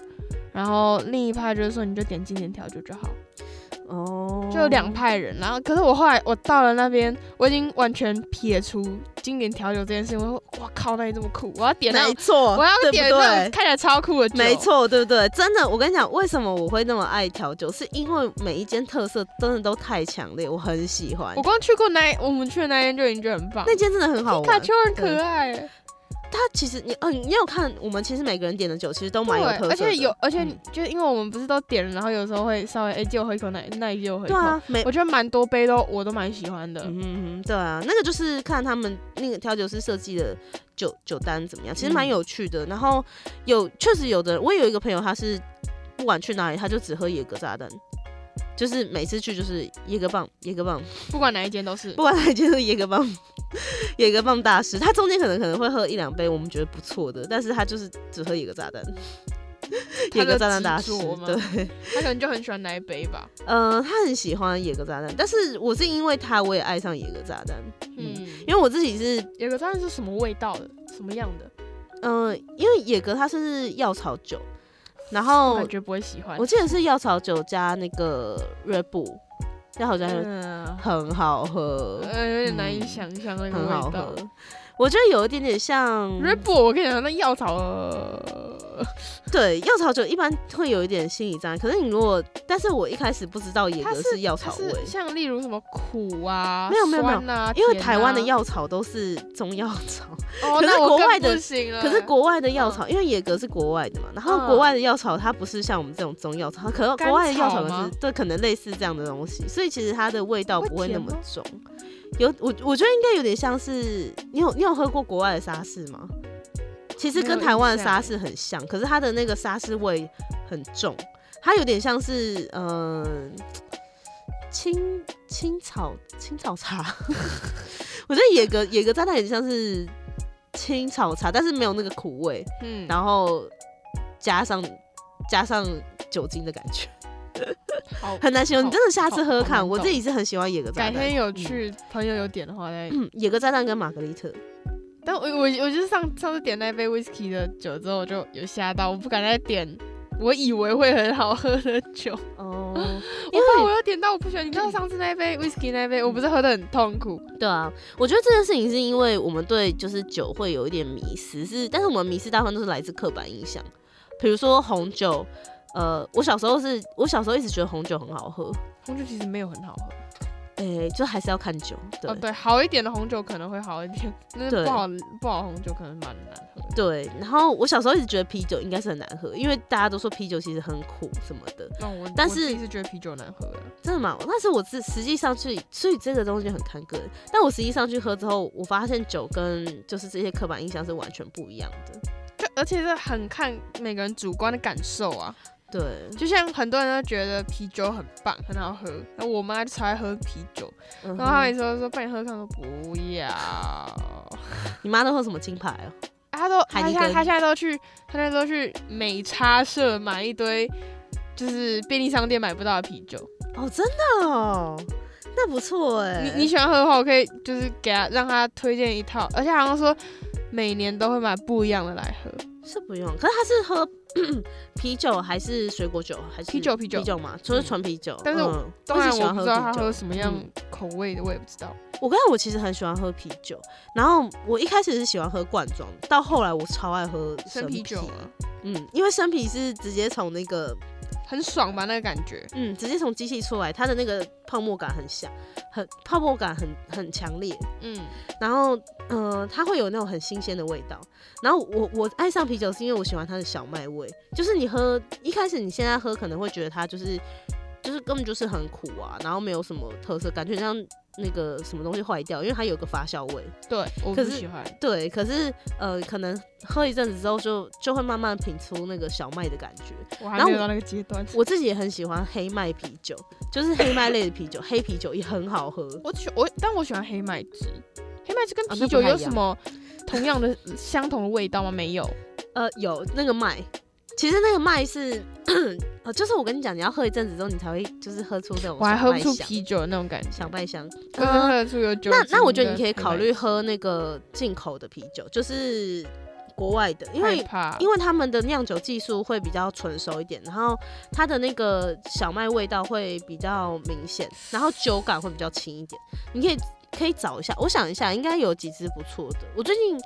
Speaker 2: 然后另一派就是说你就点经典调酒就好，
Speaker 3: 哦，
Speaker 2: 就有两派人。然后可是我后来我到了那边，我已经完全撇除经典调酒这件事情，我说哇靠，那里这么酷，我要点
Speaker 3: 没错，
Speaker 2: 我要点那种？看起来超酷的酒，
Speaker 3: 没。错，对不对？真的，我跟你讲，为什么我会那么爱调酒，是因为每一间特色真的都太强烈，我很喜欢
Speaker 2: 我。光去过那我们去的那间就已经觉得很棒，
Speaker 3: 那间真的很好
Speaker 2: 皮卡。丘很可爱欸，
Speaker 3: 它其实你，嗯、你有看我们其实每个人点的酒其实都蛮有特色，的，
Speaker 2: 而且有，而且
Speaker 3: 嗯
Speaker 2: 就是因为我们不是都点了，然后有时候会稍微哎借我喝一口，那那一借我喝一口，
Speaker 3: 对啊，每
Speaker 2: 我觉得蛮多杯都我都蛮喜欢的。
Speaker 3: 嗯哼哼，对啊，那个就是看他们那个调酒师设计的酒酒单怎么样，其实蛮
Speaker 2: 嗯
Speaker 3: 有趣的。然后有确实有的，我有一个朋友，他是不管去哪里，他就只喝野格炸弹，就是每次去就是野格棒，野格棒，
Speaker 2: 不管哪一间都是
Speaker 3: 不。管哪一间都是野格棒，野格棒大师。他中间可能可能会喝一两杯我们觉得不错的，但是他就是只喝野格炸弹。<laughs> 野格炸弹大师对，
Speaker 2: 他可能就很喜欢那一杯吧。
Speaker 3: 呃，他很喜欢野格炸弹，但是我是因为他我也爱上野格炸弹，嗯，
Speaker 2: 嗯，
Speaker 3: 因为我自己是
Speaker 2: 野格炸弹是什么味道的？什么样的？
Speaker 3: 嗯、因为野格它是药草酒，然后
Speaker 2: 感觉不会喜欢
Speaker 3: 我。记得是药草酒加那个瑞布，药草加瑞
Speaker 2: 嗯，
Speaker 3: 很好喝，
Speaker 2: 呃，有点难以
Speaker 3: 嗯
Speaker 2: 想象那个味道。。
Speaker 3: 我觉得有一点点像
Speaker 2: ，Red Bull，我跟你讲，那药草，呃 <laughs>
Speaker 3: 对药草酒一般会有一点心理障碍。可是你如果，但是我一开始不知道野格是药草味，
Speaker 2: 像例如什么苦啊，
Speaker 3: 没有没有没有
Speaker 2: 啊，
Speaker 3: 因为台湾的
Speaker 2: 啊，
Speaker 3: 药草都是中药草，
Speaker 2: 哦，<laughs>
Speaker 3: 可是国外的可是国外的药草，因为野格是国外的嘛，然后
Speaker 2: 嗯
Speaker 3: 国外的药草它不是像我们这种中药草，可
Speaker 2: 甘
Speaker 3: 国外的药草可
Speaker 2: 草吗
Speaker 3: 是对，可能类似这样的东西，所以其实它的味道不会那么重。有我我觉得应该有点像是你有你有喝过国外的沙士吗？其实跟台湾的沙士很像，可是它的那个沙士味很重，它有点像是嗯、呃青青草青草茶。<laughs> 我觉得野格野格炸弹很像是青草茶，但是没有那个苦味，
Speaker 2: 嗯，
Speaker 3: 然后加上加上酒精的感觉，
Speaker 2: 好
Speaker 3: 很难形容。你真的下次喝喝看，我自己是很喜欢野格炸弹。
Speaker 2: 改天有去朋友有点的话再。
Speaker 3: 嗯，野格炸弹跟玛格丽特，
Speaker 2: 但我我我就是上上次点那杯 whisky 的酒之后，我就有吓到，我不敢再点我以为会很好喝的酒，
Speaker 3: 哦，
Speaker 2: 因为 <laughs> 我有点到我不喜欢。你知道上次那杯 whisky 那杯，我不是喝的很痛苦，
Speaker 3: 对啊，我觉得这件事情是因为我们对就是酒会有一点迷失，是，但是我们迷失大部分都是来自刻板印象，比如说红酒。呃，我小时候是我小时候一直觉得红酒很好喝，
Speaker 2: 红酒其实没有很好喝。
Speaker 3: 诶、就还是要看酒，对、
Speaker 2: 哦，对，好一点的红酒可能会好一点，
Speaker 3: 那
Speaker 2: 不好不好红酒可能蛮难喝。
Speaker 3: 对。然后我小时候一直觉得啤酒应该是很难喝，因为大家都说啤酒其实很苦什么的，
Speaker 2: 那我
Speaker 3: 但是
Speaker 2: 我自己是觉得啤酒难喝的，
Speaker 3: 真的吗？但是我是实际上去，所以这个东西就很看个人。但我实际上去喝之后，我发现酒跟就是这些刻板印象是完全不一样的。
Speaker 2: 就而且是很看每个人主观的感受啊。
Speaker 3: 对，
Speaker 2: 就像很多人都觉得啤酒很棒，很好喝，然后我妈就超爱喝啤酒，
Speaker 3: 嗯
Speaker 2: 然后她
Speaker 3: 哼
Speaker 2: 每次都说帮你喝看，我说不要。<laughs>
Speaker 3: 你妈都喝什么金牌哦？
Speaker 2: 她都他
Speaker 3: 海尼根
Speaker 2: 现在她现在都去，她现在都去美差社买一堆，就是便利商店买不到的啤酒。
Speaker 3: 哦，真的哦，那不错哎。
Speaker 2: 你你喜欢喝的话，我可以就是给他让他推荐一套，而且好像说每年都会买不一样的来喝。
Speaker 3: 是不用，可是他是喝 <coughs> 啤酒还是水果酒还是
Speaker 2: 啤酒啤酒
Speaker 3: 啤酒嘛？就是纯啤酒。
Speaker 2: 但是当然我不知道他
Speaker 3: 啤酒
Speaker 2: 喝什么样
Speaker 3: 嗯
Speaker 2: 口味的，我也不知道。
Speaker 3: 我刚才，我其实很喜欢喝啤酒，然后我一开始是喜欢喝罐装，到后来我超爱喝
Speaker 2: 生啤酒啊，
Speaker 3: 嗯，因为生啤是直接从那个
Speaker 2: 很爽吧那个感觉。
Speaker 3: 嗯，直接从机器出来，它的那个泡沫感很像，很泡沫感很很强烈，
Speaker 2: 嗯，
Speaker 3: 然后呃，它会有那种很新鲜的味道。然后我我爱上啤酒是因为我喜欢它的小麦味，就是你喝一开始你现在喝可能会觉得它就是就是根本就是很苦啊，然后没有什么特色，感觉像那个什么东西坏掉，因为它有个发酵味。
Speaker 2: 对，我
Speaker 3: 可是
Speaker 2: 不喜欢。
Speaker 3: 对，可是呃，可能喝一阵子之后就就会慢慢品出那个小麦的感觉。然后我
Speaker 2: 我还没有到那个阶段。
Speaker 3: 我自己也很喜欢黑麦啤酒，就是黑麦类的啤酒，黑啤酒也很好喝。
Speaker 2: 我喜我，但我喜欢黑麦汁。黑麦汁跟
Speaker 3: 啊
Speaker 2: 啤酒有什么同样的相同的味道吗？没有。
Speaker 3: 呃，有那个麦，其实那个麦是，呃，<clears throat> 就是我跟你讲，你要喝一阵子之后，你才会就是喝出那种
Speaker 2: 我还喝不出
Speaker 3: 小麦香
Speaker 2: 啤酒的那种感觉。
Speaker 3: 小麦香。
Speaker 2: 就是喝得出有酒
Speaker 3: 那那我觉得你可以考虑喝那个进口的啤酒，就是国外的，因为因为他们的酿酒技术会比较纯熟一点，然后它的那个小麦味道会比较明显，然后酒感会比较轻一点。你可以可以找一下，我想一下，应该有几支不错的。我最近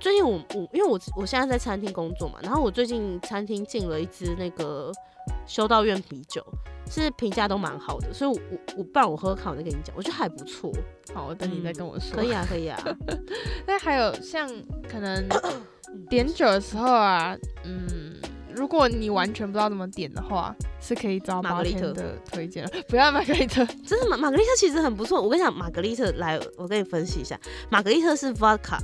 Speaker 3: 最近我我因为我我现在在餐厅工作嘛，然后我最近餐厅进了一支那个修道院啤酒，是评价都蛮好的，所以我我我不然我喝喝看，我再跟你讲，我觉得还不错。
Speaker 2: 好，我等你再跟我说。
Speaker 3: 可以啊，可以啊。<laughs>
Speaker 2: 那还有像可能 <coughs> 点酒的时候啊，嗯，如果你完全不知道怎么点的话，是可以找
Speaker 3: 玛格丽特
Speaker 2: 的推荐的。<laughs> 不要玛格丽特，
Speaker 3: 真的玛玛格丽特其实很不错。我跟你讲，玛格丽特来，我跟你分析一下，玛格丽特是 vodka，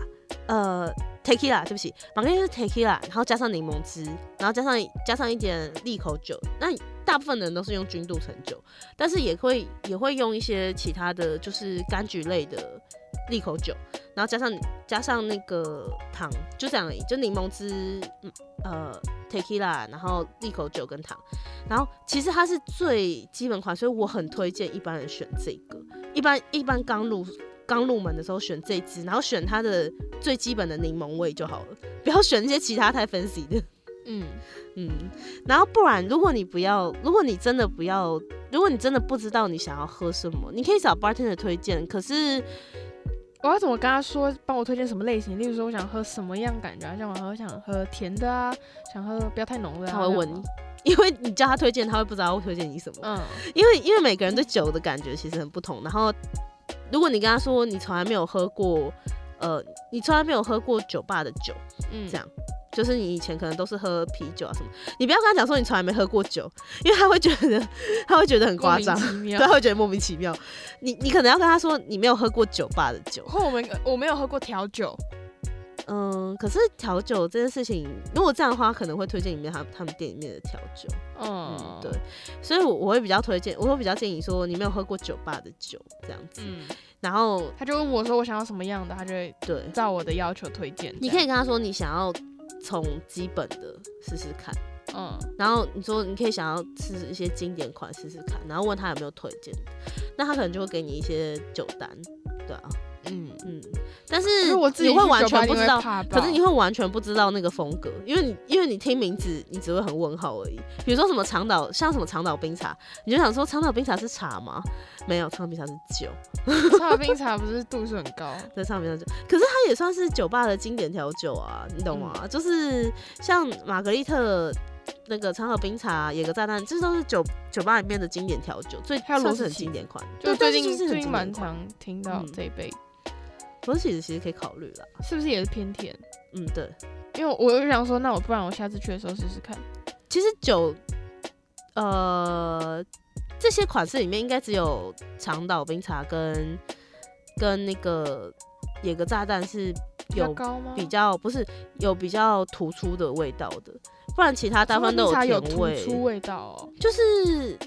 Speaker 3: 呃，tequila，对不起，玛格丽特是 tequila，然后加上柠檬汁，然后加上加上一点利口酒。那大部分人都是用君度橙酒，但是也会也会用一些其他的就是柑橘类的利口酒，然后加上加上那个糖，就这样而已，就柠檬汁，嗯呃，tequila，然后利口酒跟糖。然后其实它是最基本款，所以我很推荐一般人选这个。一般一般刚入刚入门的时候选这支，然后选它的最基本的柠檬味就好了，不要选一些其他太 fancy 的。
Speaker 2: 嗯，
Speaker 3: 嗯，然后不然，如果你不要，如果你真的不要，如果你真的不知道你想要喝什么，你可以找 bartender 推荐。可是
Speaker 2: 我要怎么跟他说帮我推荐什么类型？例如说我想喝什么样感觉啊？像我喝想喝甜的啊，想喝不要太浓的、啊。
Speaker 3: 他会问你因为你叫他推荐，他会不知道会推荐你什么。
Speaker 2: 嗯
Speaker 3: 因为因为每个人对酒的感觉其实很不同。然后，如果你跟他说你从来没有喝过，呃，你从来没有喝过酒吧的酒，
Speaker 2: 嗯，
Speaker 3: 这样就是你以前可能都是喝啤酒啊什么，你不要跟他讲说你从来没喝过酒，因为他会觉得他会觉得很夸张，对，他会觉得莫名其妙。你你可能要跟他说你没有喝过酒吧的酒，
Speaker 2: 或我们我没有喝过调酒，
Speaker 3: 嗯，可是调酒这件事情，如果这样的话，可能会推荐里面他他们店里面的调酒。
Speaker 2: 嗯
Speaker 3: 嗯，对，所以我我会比较推荐，我会比较建议说你没有喝过酒吧的酒这样子，
Speaker 2: 嗯，
Speaker 3: 然后
Speaker 2: 他就问我说我想要什么样的，他就会
Speaker 3: 对，
Speaker 2: 照我的要求推荐。
Speaker 3: 你可以跟他说你想要从基本的试试看，
Speaker 2: 嗯。
Speaker 3: 然后你说你可以想要试一些经典款试试看，然后问他有没有推荐，那他可能就会给你一些酒单，对啊，
Speaker 2: 嗯，
Speaker 3: 嗯，但是你会完全不知道。可是你会完全不知道那个风格，因为你因为你听名字，你只会很问号而已。比如说什么长岛，像什么长岛冰茶，你就想说长岛冰茶是茶吗？没有，长岛冰茶是酒。
Speaker 2: 长岛冰茶不是度数很高，
Speaker 3: 在上面的酒，可是它也算是酒吧的经典调酒啊，你懂吗？
Speaker 2: 嗯
Speaker 3: 就是像玛格丽特。那个长岛冰茶、野格炸弹，这都是酒酒吧里面的经典调酒，最
Speaker 2: 还有
Speaker 3: 算是很经典款。
Speaker 2: 就
Speaker 3: 对，
Speaker 2: 最近
Speaker 3: 是就是很
Speaker 2: 最近蛮
Speaker 3: 经。
Speaker 2: 常听到
Speaker 3: 嗯
Speaker 2: 这一杯，
Speaker 3: 罗斯其实其实可以考虑啦。
Speaker 2: 是不是也是偏甜？
Speaker 3: 嗯，对。
Speaker 2: 因为我就想说，那我不然我下次去的时候试试看。
Speaker 3: 其实酒，呃，这些款式里面应该只有长岛冰茶跟跟那个野格炸弹是
Speaker 2: 比较
Speaker 3: 有？比较不是有比较突出的味道的，不然其他大部分都
Speaker 2: 有
Speaker 3: 甜味，
Speaker 2: 突出味道哦。
Speaker 3: 就是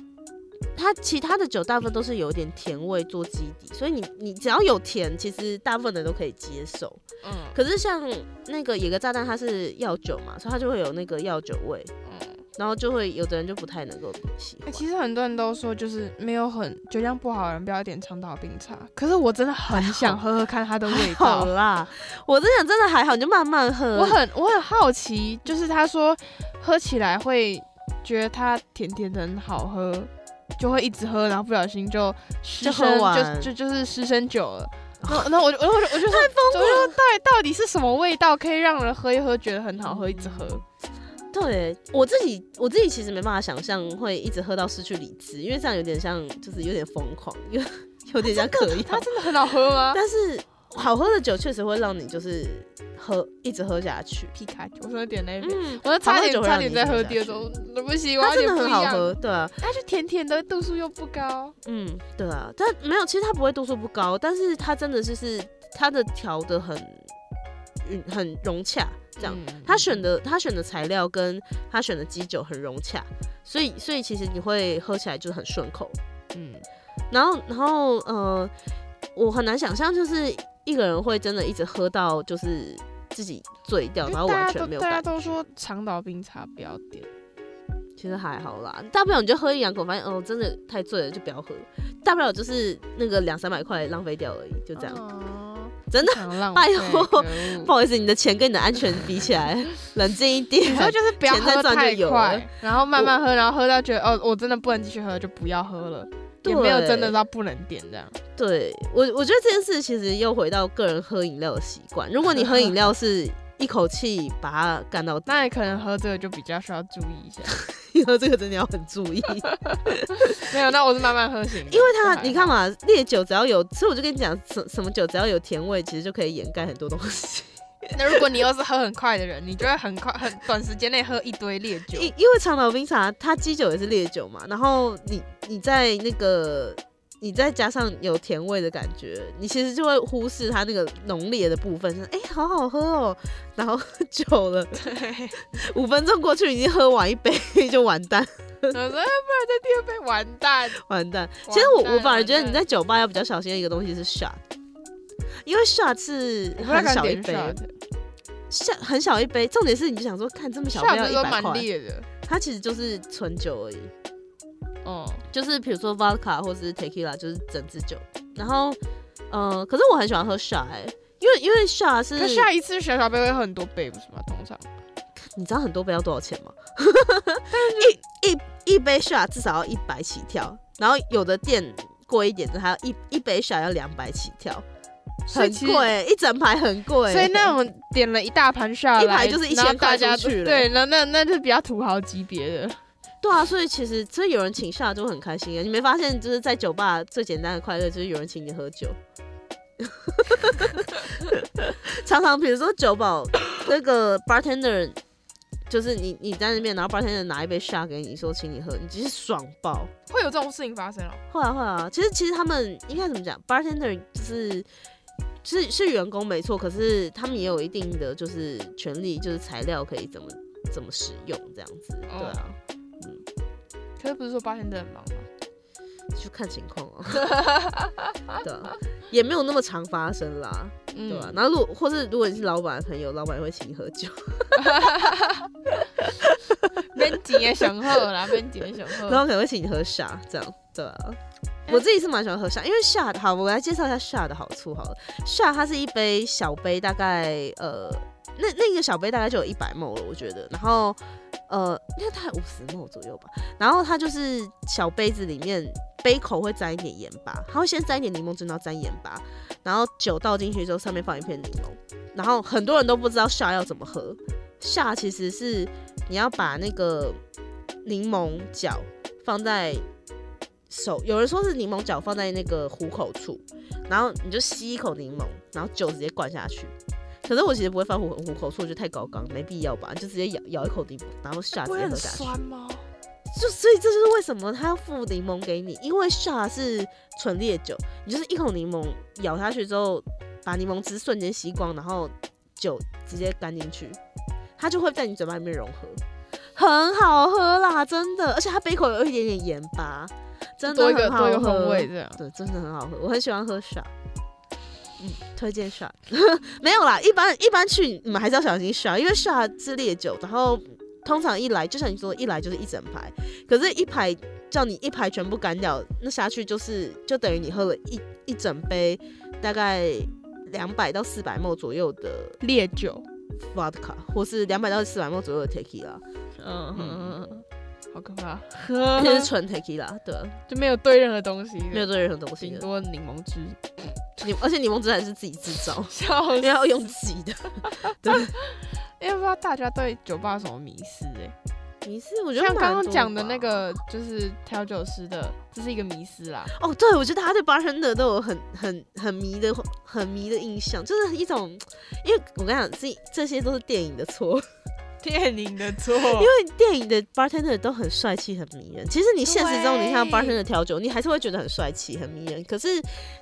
Speaker 3: 它其他的酒大部分都是有点甜味做基底，所以你你只要有甜，其实大部分人都可以接受。
Speaker 2: 嗯
Speaker 3: 可是像那个野格炸弹，它是药酒嘛，所以它就会有那个药酒味，
Speaker 2: 嗯。
Speaker 3: 然后就会有的人就不太能够喜
Speaker 2: 欸
Speaker 3: 欢。
Speaker 2: 其实很多人都说，就是没有很酒量不好的人不要点长岛冰茶。可是我真的很想喝喝看它的味道好。
Speaker 3: 啦，我真的真的还好，你就慢慢喝。
Speaker 2: 我很我很好奇，就是他说喝起来会觉得它甜甜的很好喝，就会一直喝，然后不小心就失身，
Speaker 3: 完
Speaker 2: 就就就是失身酒了。<laughs> 那那我就我就我就我就太疯了，到底到底是什么味道可以让人喝一喝觉得很好喝，一直喝？
Speaker 3: 对我自己，我自己其实没办法想象会一直喝到失去理智，因为这样有点像，就是有点疯狂，有有点像嗑药
Speaker 2: 它。真的很好喝吗？
Speaker 3: 但是好喝的酒确实会让你就是喝一直喝下去。
Speaker 2: 皮卡丘，我说点那杯，
Speaker 3: 嗯，
Speaker 2: 我差点差点在
Speaker 3: 让你一直喝
Speaker 2: 第二种，对不起，我要
Speaker 3: 它真的。很好喝，对啊，
Speaker 2: 它就甜甜的，度数又不高。
Speaker 3: 嗯，对啊，但没有，其实它不会度数不高，但是它真的就是它的调的很嗯很融洽，这样。
Speaker 2: 嗯
Speaker 3: 他选的他选的材料跟他选的基酒很融洽，所以所以其实你会喝起来就是很顺口。
Speaker 2: 嗯，
Speaker 3: 然后然后呃，我很难想象就是一个人会真的一直喝到就是自己醉掉，然后完全没有感觉。
Speaker 2: 大家都说长岛冰茶不要点，
Speaker 3: 其实还好啦，大不了你就喝一两口，发现哦真的太醉了就不要喝，大不了就是那个两三百块浪费掉而已，就这样。
Speaker 2: 哦
Speaker 3: 真的
Speaker 2: 不想浪
Speaker 3: 拜托不好意思，你的钱跟你的安全比起来，冷静一点
Speaker 2: 然后就是不要
Speaker 3: 再
Speaker 2: 喝太快，然后慢慢喝，然后喝到觉得哦，我真的不能继续喝，就不要喝了，也没有真的
Speaker 3: 对
Speaker 2: 到不能点这样。
Speaker 3: 对我，我觉得这件事其实又回到个人喝饮料的习惯。如果你喝饮料 <laughs> 是一口气把它干到底，
Speaker 2: 那你可能喝这个就比较需要注意一下。
Speaker 3: 你 <laughs> 喝这个真的要很注意，<laughs>
Speaker 2: 没有，那我是慢慢喝型，
Speaker 3: 因为它你看嘛，烈酒只要有，所以我就跟你讲，什什么酒只要有甜味，其实就可以掩盖很多东西。<laughs>
Speaker 2: 那如果你又是喝很快的人，你就会很快很短时间内喝一堆烈酒
Speaker 3: 因。因为长岛冰茶它基酒也是烈酒嘛，然后你你在那个你再加上有甜味的感觉，你其实就会忽视它那个浓烈的部分，就是哎、好好喝哦，然后久了 <laughs>
Speaker 2: 对，
Speaker 3: 五分钟过去已经喝完一杯就完蛋 <laughs>
Speaker 2: 我说哎不然再第二杯完蛋。
Speaker 3: 完蛋。其实我我反而觉得你在酒吧要比较小心的一个东西是 shot，因为 shot 很小一杯小很小一杯，重点是你就想说看这么小杯要一百块，它其实就是纯酒而已。
Speaker 2: 哦，
Speaker 3: 就是比如说 vodka 或是 tequila，就是整支酒。然后呃，可是我很喜欢喝 shot，哎、因为因为 shot 是
Speaker 2: 可下一次小小杯会喝很多杯，不是吗？通常
Speaker 3: 你知道很多杯要多少钱吗？<laughs> 一一一杯 shot 至少要一百起跳，然后有的店贵一点的，还要一一杯 shot 要两百起跳，很贵，一整排很贵。
Speaker 2: 所以那我们点了一大盘下来，
Speaker 3: 一排就是1000
Speaker 2: 然后大家
Speaker 3: 块去了
Speaker 2: 对，那那那就比较土豪级别的。
Speaker 3: 对啊，所以其实所以有人请 shot 就很开心啊。你没发现就是在酒吧最简单的快乐就是有人请你喝酒。<laughs> 常常比如说酒保那个 bartender，就是你你在那边，然后 bartender 拿一杯 shot 给你说请你喝，你直接爽爆。
Speaker 2: 会有这种事情发生哦？
Speaker 3: 会啊会啊，其实其实他们应该怎么讲，bartender 就是是是员工没错，可是他们也有一定的就是权利，就是材料可以怎么怎么使用这样子，对啊，嗯
Speaker 2: 可是不是说八天真的很忙吗？
Speaker 3: 就看情况啊，对啊，也没有那么常发生啦，
Speaker 2: 嗯
Speaker 3: 对吧、然后如果或是如果你是老板的朋友，老板也会请你喝酒，
Speaker 2: 边景也想喝啦，边景也想喝。
Speaker 3: 然后可能会请你喝啥这样，对啊。我自己是蛮喜欢喝下，因为下好，我来介绍一下下的好处好了。下它是一杯小杯，大概呃，那那个小杯大概就有一百 ml 了，我觉得。然后呃，应该大概五十 ml 左右吧。然后它就是小杯子里面杯口会沾一点盐巴，它会先沾一点柠檬汁，然后沾盐巴，然后酒倒进去之后上面放一片柠檬。然后很多人都不知道下要怎么喝，下其实是你要把那个柠檬角放在手，有人说是柠檬角放在那个虎口处，然后你就吸一口柠檬，然后酒直接灌下去。可是我其实不会放虎虎口处，我觉得太高纲，没必要吧，就直接咬咬一口柠檬，然后下
Speaker 2: 会很
Speaker 3: 接喝下去。
Speaker 2: 酸吗？
Speaker 3: 就所以这就是为什么他要附柠檬给你，因为 shot 是纯烈酒，你就是一口柠檬咬下去之后，把柠檬汁瞬间吸光，然后酒直接干进去，它就会在你嘴巴里面融合，很好喝啦，真的，而且它杯口有一点点盐巴，真的很好喝。对，真的很好喝，我很喜欢喝 shot。嗯，推荐 shot <laughs> 没有啦，一般一般去你们还是要小心 shot，因为 shot 是烈酒，然后通常一来就像你说的，一来就是一整排，可是，一排叫你一排全部干掉，那下去就是就等于你喝了一一整杯大概两百到四百 ml 左右的
Speaker 2: 烈酒
Speaker 3: ，vodka，或是两百到四百 ml 左右的
Speaker 2: 嗯嗯嗯，好可怕，<laughs>
Speaker 3: 而且是纯 tequila，对，
Speaker 2: 就没有兑任何东西，
Speaker 3: 没有对任何东西。
Speaker 2: 多柠檬汁，
Speaker 3: 柠 <laughs> 而且柠檬汁还是自己制造，<laughs>
Speaker 2: 笑死。
Speaker 3: 因为要用自己的。对，
Speaker 2: 因为不知道大家对酒吧有什么迷思哎、
Speaker 3: 迷思我觉得
Speaker 2: 像刚刚讲的那个，就是调酒师的，这是一个迷思啦。
Speaker 3: 哦，对，我觉得他对 bartender 都有很很很迷的很迷的印象，就是一种，因为我跟你讲，这这些都是电影的错，
Speaker 2: 电影的错，
Speaker 3: 因为电影的 bartender 都很帅气、很迷人。其实你现实中你看到
Speaker 2: 对
Speaker 3: bartender 调酒，你还是会觉得很帅气、很迷人，可是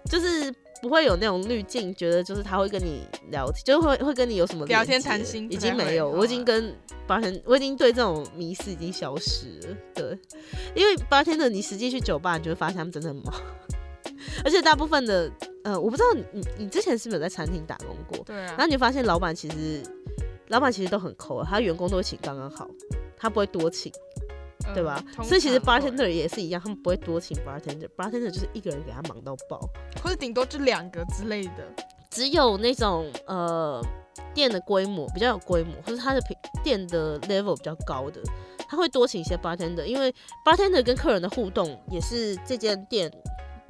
Speaker 3: 就是不会有那种滤镜，觉得就是他会跟你聊天，就会会跟你有什么
Speaker 2: 聊天谈心
Speaker 3: 已经没有，我已经
Speaker 2: 啊
Speaker 3: 跟 bartender，我已经对这种迷思已经消失了。对，因为 bartender 你实际去酒吧，你就会发现他们真的很忙，<laughs> 而且大部分的呃，我不知道你你你之前是不是有在餐厅打工过？
Speaker 2: 对啊
Speaker 3: 然后，你就发现老板其实老板其实都很抠，他员工都会请刚刚好，他不会多请。对吧？
Speaker 2: 嗯
Speaker 3: 所以其实 bartender 也是一样，他们不会多请 bartender，bartender 就是一个人给他忙到爆。
Speaker 2: 或者顶多就两个之类的。
Speaker 3: 只有那种呃店的规模比较有规模，或是他的品店的 level 比较高的，他会多请一些 bartender，因为 bartender 跟客人的互动也是这间店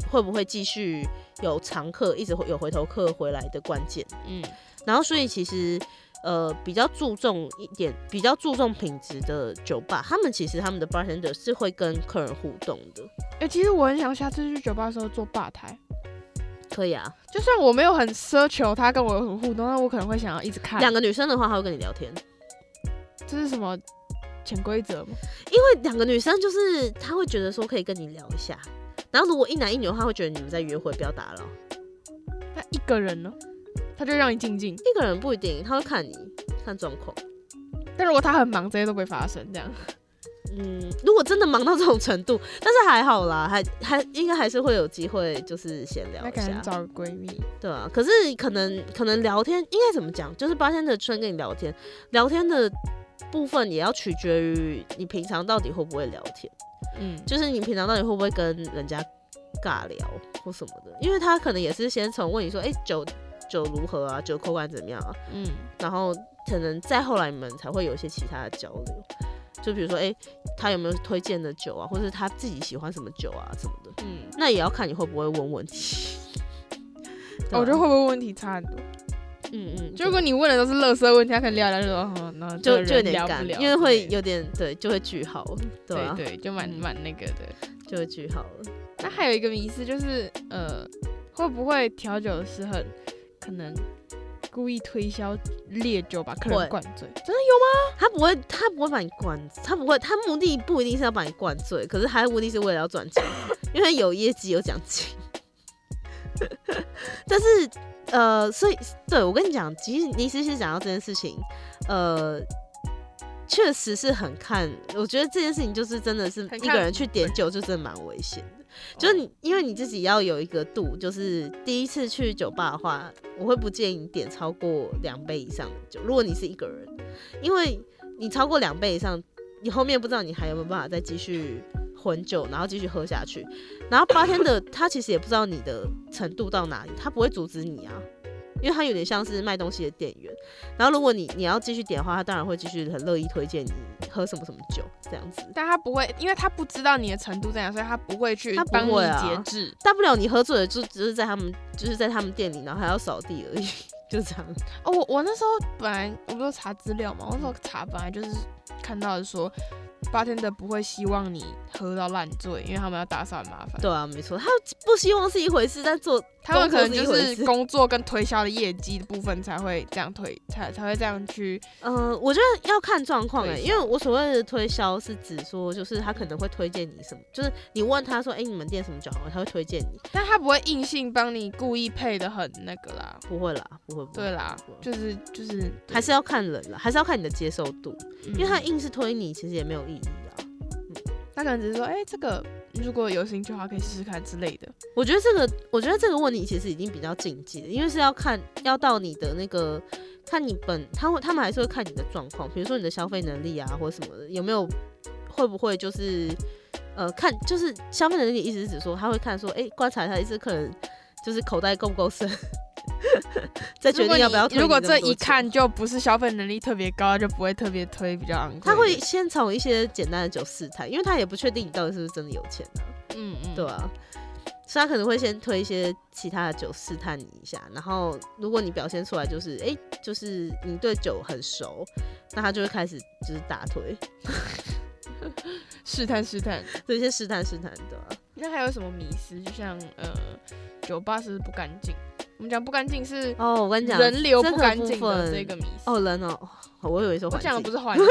Speaker 3: 会不会继续有常客，一直会有回头客回来的关键。
Speaker 2: 嗯，
Speaker 3: 然后所以其实呃比较注重一点，比较注重品质的酒吧，他们其实他们的 bartender 是会跟客人互动的。
Speaker 2: 哎、其实我很想下次去酒吧的时候做吧台，
Speaker 3: 可以啊，
Speaker 2: 就算我没有很奢求他跟我有什么互动，但我可能会想要一直看。
Speaker 3: 两个女生的话，他会跟你聊天，
Speaker 2: 这是什么潜规则吗？
Speaker 3: 因为两个女生就是她会觉得说可以跟你聊一下，然后如果一男一女的话，会觉得你们在约会，不要打扰。
Speaker 2: 那一个人呢？他就让你静静。
Speaker 3: 一个人不一定，他会看你看状况。
Speaker 2: 但如果他很忙，这些都不会发生。这样，
Speaker 3: 嗯，如果真的忙到这种程度，<laughs> 但是还好啦，还还应该还是会有机会，就是闲聊一下，
Speaker 2: 找个闺蜜。
Speaker 3: 对啊。可是可能可能聊天应该怎么讲，就是八天的春跟你聊天，聊天的部分也要取决于你平常到底会不会聊天，
Speaker 2: 嗯，
Speaker 3: 就是你平常到底会不会跟人家尬聊或什么的，因为他可能也是先从问你说，哎、酒酒如何啊，酒口感怎么样啊，
Speaker 2: 嗯，
Speaker 3: 然后可能再后来你们才会有一些其他的交流，就比如说，哎、他有没有推荐的酒啊，或者是他自己喜欢什么酒啊什么的，
Speaker 2: 嗯，
Speaker 3: 那也要看你会不会问问题。<laughs> 啊
Speaker 2: 我觉得会不会问题差很多？<laughs>
Speaker 3: 嗯嗯，
Speaker 2: 就如果你问的都是乐色问题，他可能聊聊就说，哦，那这
Speaker 3: 就就有点干，
Speaker 2: 聊不聊
Speaker 3: 因为会有点对，就会句号，对啊，
Speaker 2: 对对，就蛮
Speaker 3: 嗯
Speaker 2: 蛮那个的。
Speaker 3: 就会句号了。
Speaker 2: 那还有一个迷思就是，呃，会不会调酒师很可能故意推销烈酒把客
Speaker 3: 会
Speaker 2: 人灌醉？真的有吗
Speaker 3: 他不会，他不会把你灌，他不会，他目的不一定是要把你灌醉，可是他的目的是为了要赚钱，<laughs> 因为他有业绩有奖金。<laughs> 但是呃，所以对我跟你讲，其实你其实讲到这件事情，呃，确实是很看，我觉得这件事情就是真的是一个人去点酒，就真的蛮危险的。就是你，因为你自己要有一个度，就是第一次去酒吧的话，我会不建议你点超过两杯以上的酒。如果你是一个人，因为你超过两杯以上，你后面不知道你还有没有办法再继续混酒，然后继续喝下去。然后八天的他其实也不知道你的程度到哪里，他不会阻止你啊，因为他有点像是卖东西的店员。然后如果你你要继续点的话，他当然会继续很乐意推荐你喝什么什么酒这样子。
Speaker 2: 但他不会，因为他不知道你的程度在哪，所以他不会去帮你节制。
Speaker 3: 大不了你喝醉了，就只是在他们就是在他们店里，然后还要扫地而已，<laughs> 就这样。
Speaker 2: 哦，我我那时候本来我不是查资料嘛，我那时候查本来就是看到的说，八天的不会希望你喝到烂醉，因为他们要打扫很麻烦。
Speaker 3: 对啊，没错，他不希望是一回事，但做
Speaker 2: 他们可能就
Speaker 3: 是
Speaker 2: 工作跟推销的业绩的部分才会这样推，才才会这样去。
Speaker 3: 嗯、我觉得要看状况哎，因为我所谓的推销是指说，就是他可能会推荐你什么，就是你问他说，哎、你们店什么酒好喝，他会推荐你。
Speaker 2: 但他不会硬性帮你故意配的很那个啦。
Speaker 3: 不会啦，不会，不会
Speaker 2: 对啦，就是就是
Speaker 3: 还是要看人啦，还是要看你的接受度，因为他
Speaker 2: 嗯
Speaker 3: 硬是推你，其实也没有意义啊。
Speaker 2: 他可能只是说，哎、这个如果有兴趣的话，可以试试看之类的。
Speaker 3: 我觉得这个，我觉得这个问题其实已经比较禁忌了，因为是要看要到你的那个，看你本，他会他们还是会看你的状况，比如说你的消费能力啊，或者什么的，有没有会不会就是呃看就是消费能力，意思是指说他会看说，哎、观察他一次客人就是口袋够不够深，<laughs> 再决定要不要推
Speaker 2: 如果这一看就不是消费能力特别高，就不会特别推比较昂贵。
Speaker 3: 他会先从一些简单的酒试探，因为他也不确定你到底是不是真的有钱啊。
Speaker 2: 嗯嗯，
Speaker 3: 对啊，所以他可能会先推一些其他的酒试探你一下，然后如果你表现出来就是哎、诶就是你对酒很熟，那他就会开始就是大推，
Speaker 2: 试探试探。
Speaker 3: 做一些试探试探，对吧、
Speaker 2: 那还有什么迷思？就像呃，酒吧是不是不干净？我们讲不干净是
Speaker 3: 哦，我跟你讲，
Speaker 2: 人流不干净的
Speaker 3: 分
Speaker 2: 这个迷思。
Speaker 3: 哦，人哦，哦我以为说
Speaker 2: 我
Speaker 3: 环境
Speaker 2: 讲的不是环境，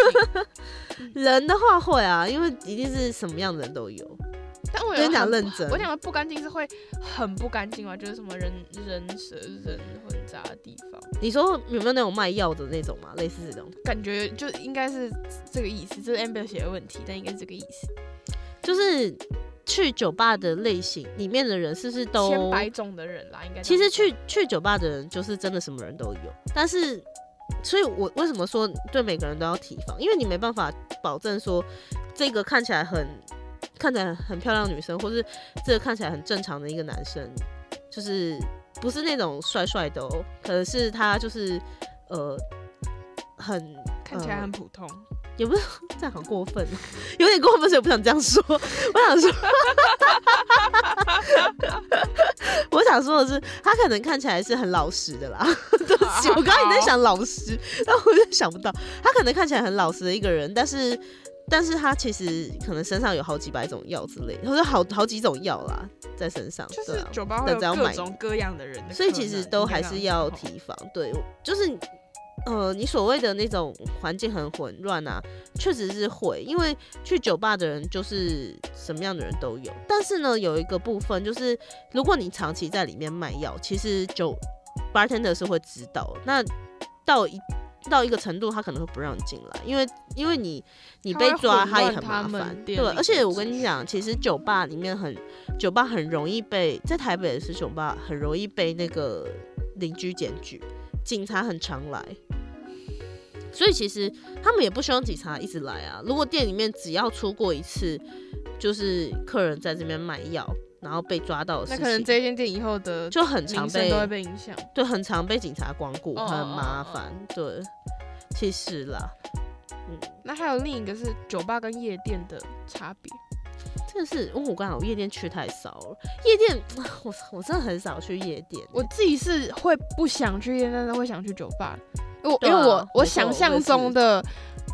Speaker 2: <laughs>
Speaker 3: 人的话会啊，因为一定是什么样的人都有。
Speaker 2: 但我
Speaker 3: 跟你讲认真
Speaker 2: 我讲的不干净是会很不干净嘛，就是什么人人蛇人混杂的地方，
Speaker 3: 你说有没有那种卖药的那种嘛？类似这种，
Speaker 2: 感觉就应该是这个意思。这是 Amber 写的问题，但应该是这个意思。
Speaker 3: 就是去酒吧的类型里面的人是不是都
Speaker 2: 千百种的人啦，应该
Speaker 3: 其实去去酒吧的人就是真的什么人都有，但是，所以我为什么说对每个人都要提防？因为你没办法保证说这个看起来很看起来很漂亮的女生，或是这个看起来很正常的一个男生，就是不是那种帅帅的哦，可能是他就是呃很
Speaker 2: 看起来
Speaker 3: 呃
Speaker 2: 很普通。
Speaker 3: 也不是 <laughs> 这样很过分哦，有点过分，所以我不想这样说。我想说，<laughs> 我想说的是，他可能看起来是很老实的啦。<laughs> 对不起，我刚刚也在想老实，但我就想不到，他可能看起来很老实的一个人，但是，但是他其实可能身上有好几百种药之类的，或者好好几种药啦在身上，
Speaker 2: 就是。酒吧会有各种各样的人的，
Speaker 3: 所以其实都还是要提防，对，就是呃，你所谓的那种环境很混乱啊，确实是会，因为去酒吧的人就是什么样的人都有。但是呢，有一个部分就是，如果你长期在里面卖药，其实酒 bartender 是会知道，那到一到一个程度，他可能会不让你进来，因为因为你你被抓，他也很麻烦。对，而且我跟你讲，其实酒吧里面很酒吧很容易被在台北的是酒吧很容易被那个邻居检举，警察很常来。所以其实他们也不希望警察一直来啊。如果店里面只要出过一次，就是客人在这边买药，然后被抓到的事情，
Speaker 2: 那可能这间店以后的
Speaker 3: 就很常
Speaker 2: 都会被影响。
Speaker 3: 对，很常被警察光顾，很麻烦。对，其实啦，嗯，
Speaker 2: 那还有另一个是酒吧跟夜店的差别。
Speaker 3: 真的是，因为我刚好夜店去太少了，夜店我我真的很少去夜店。
Speaker 2: 我自己是会不想去夜店，但是会想去酒吧。因为我、我我想象中的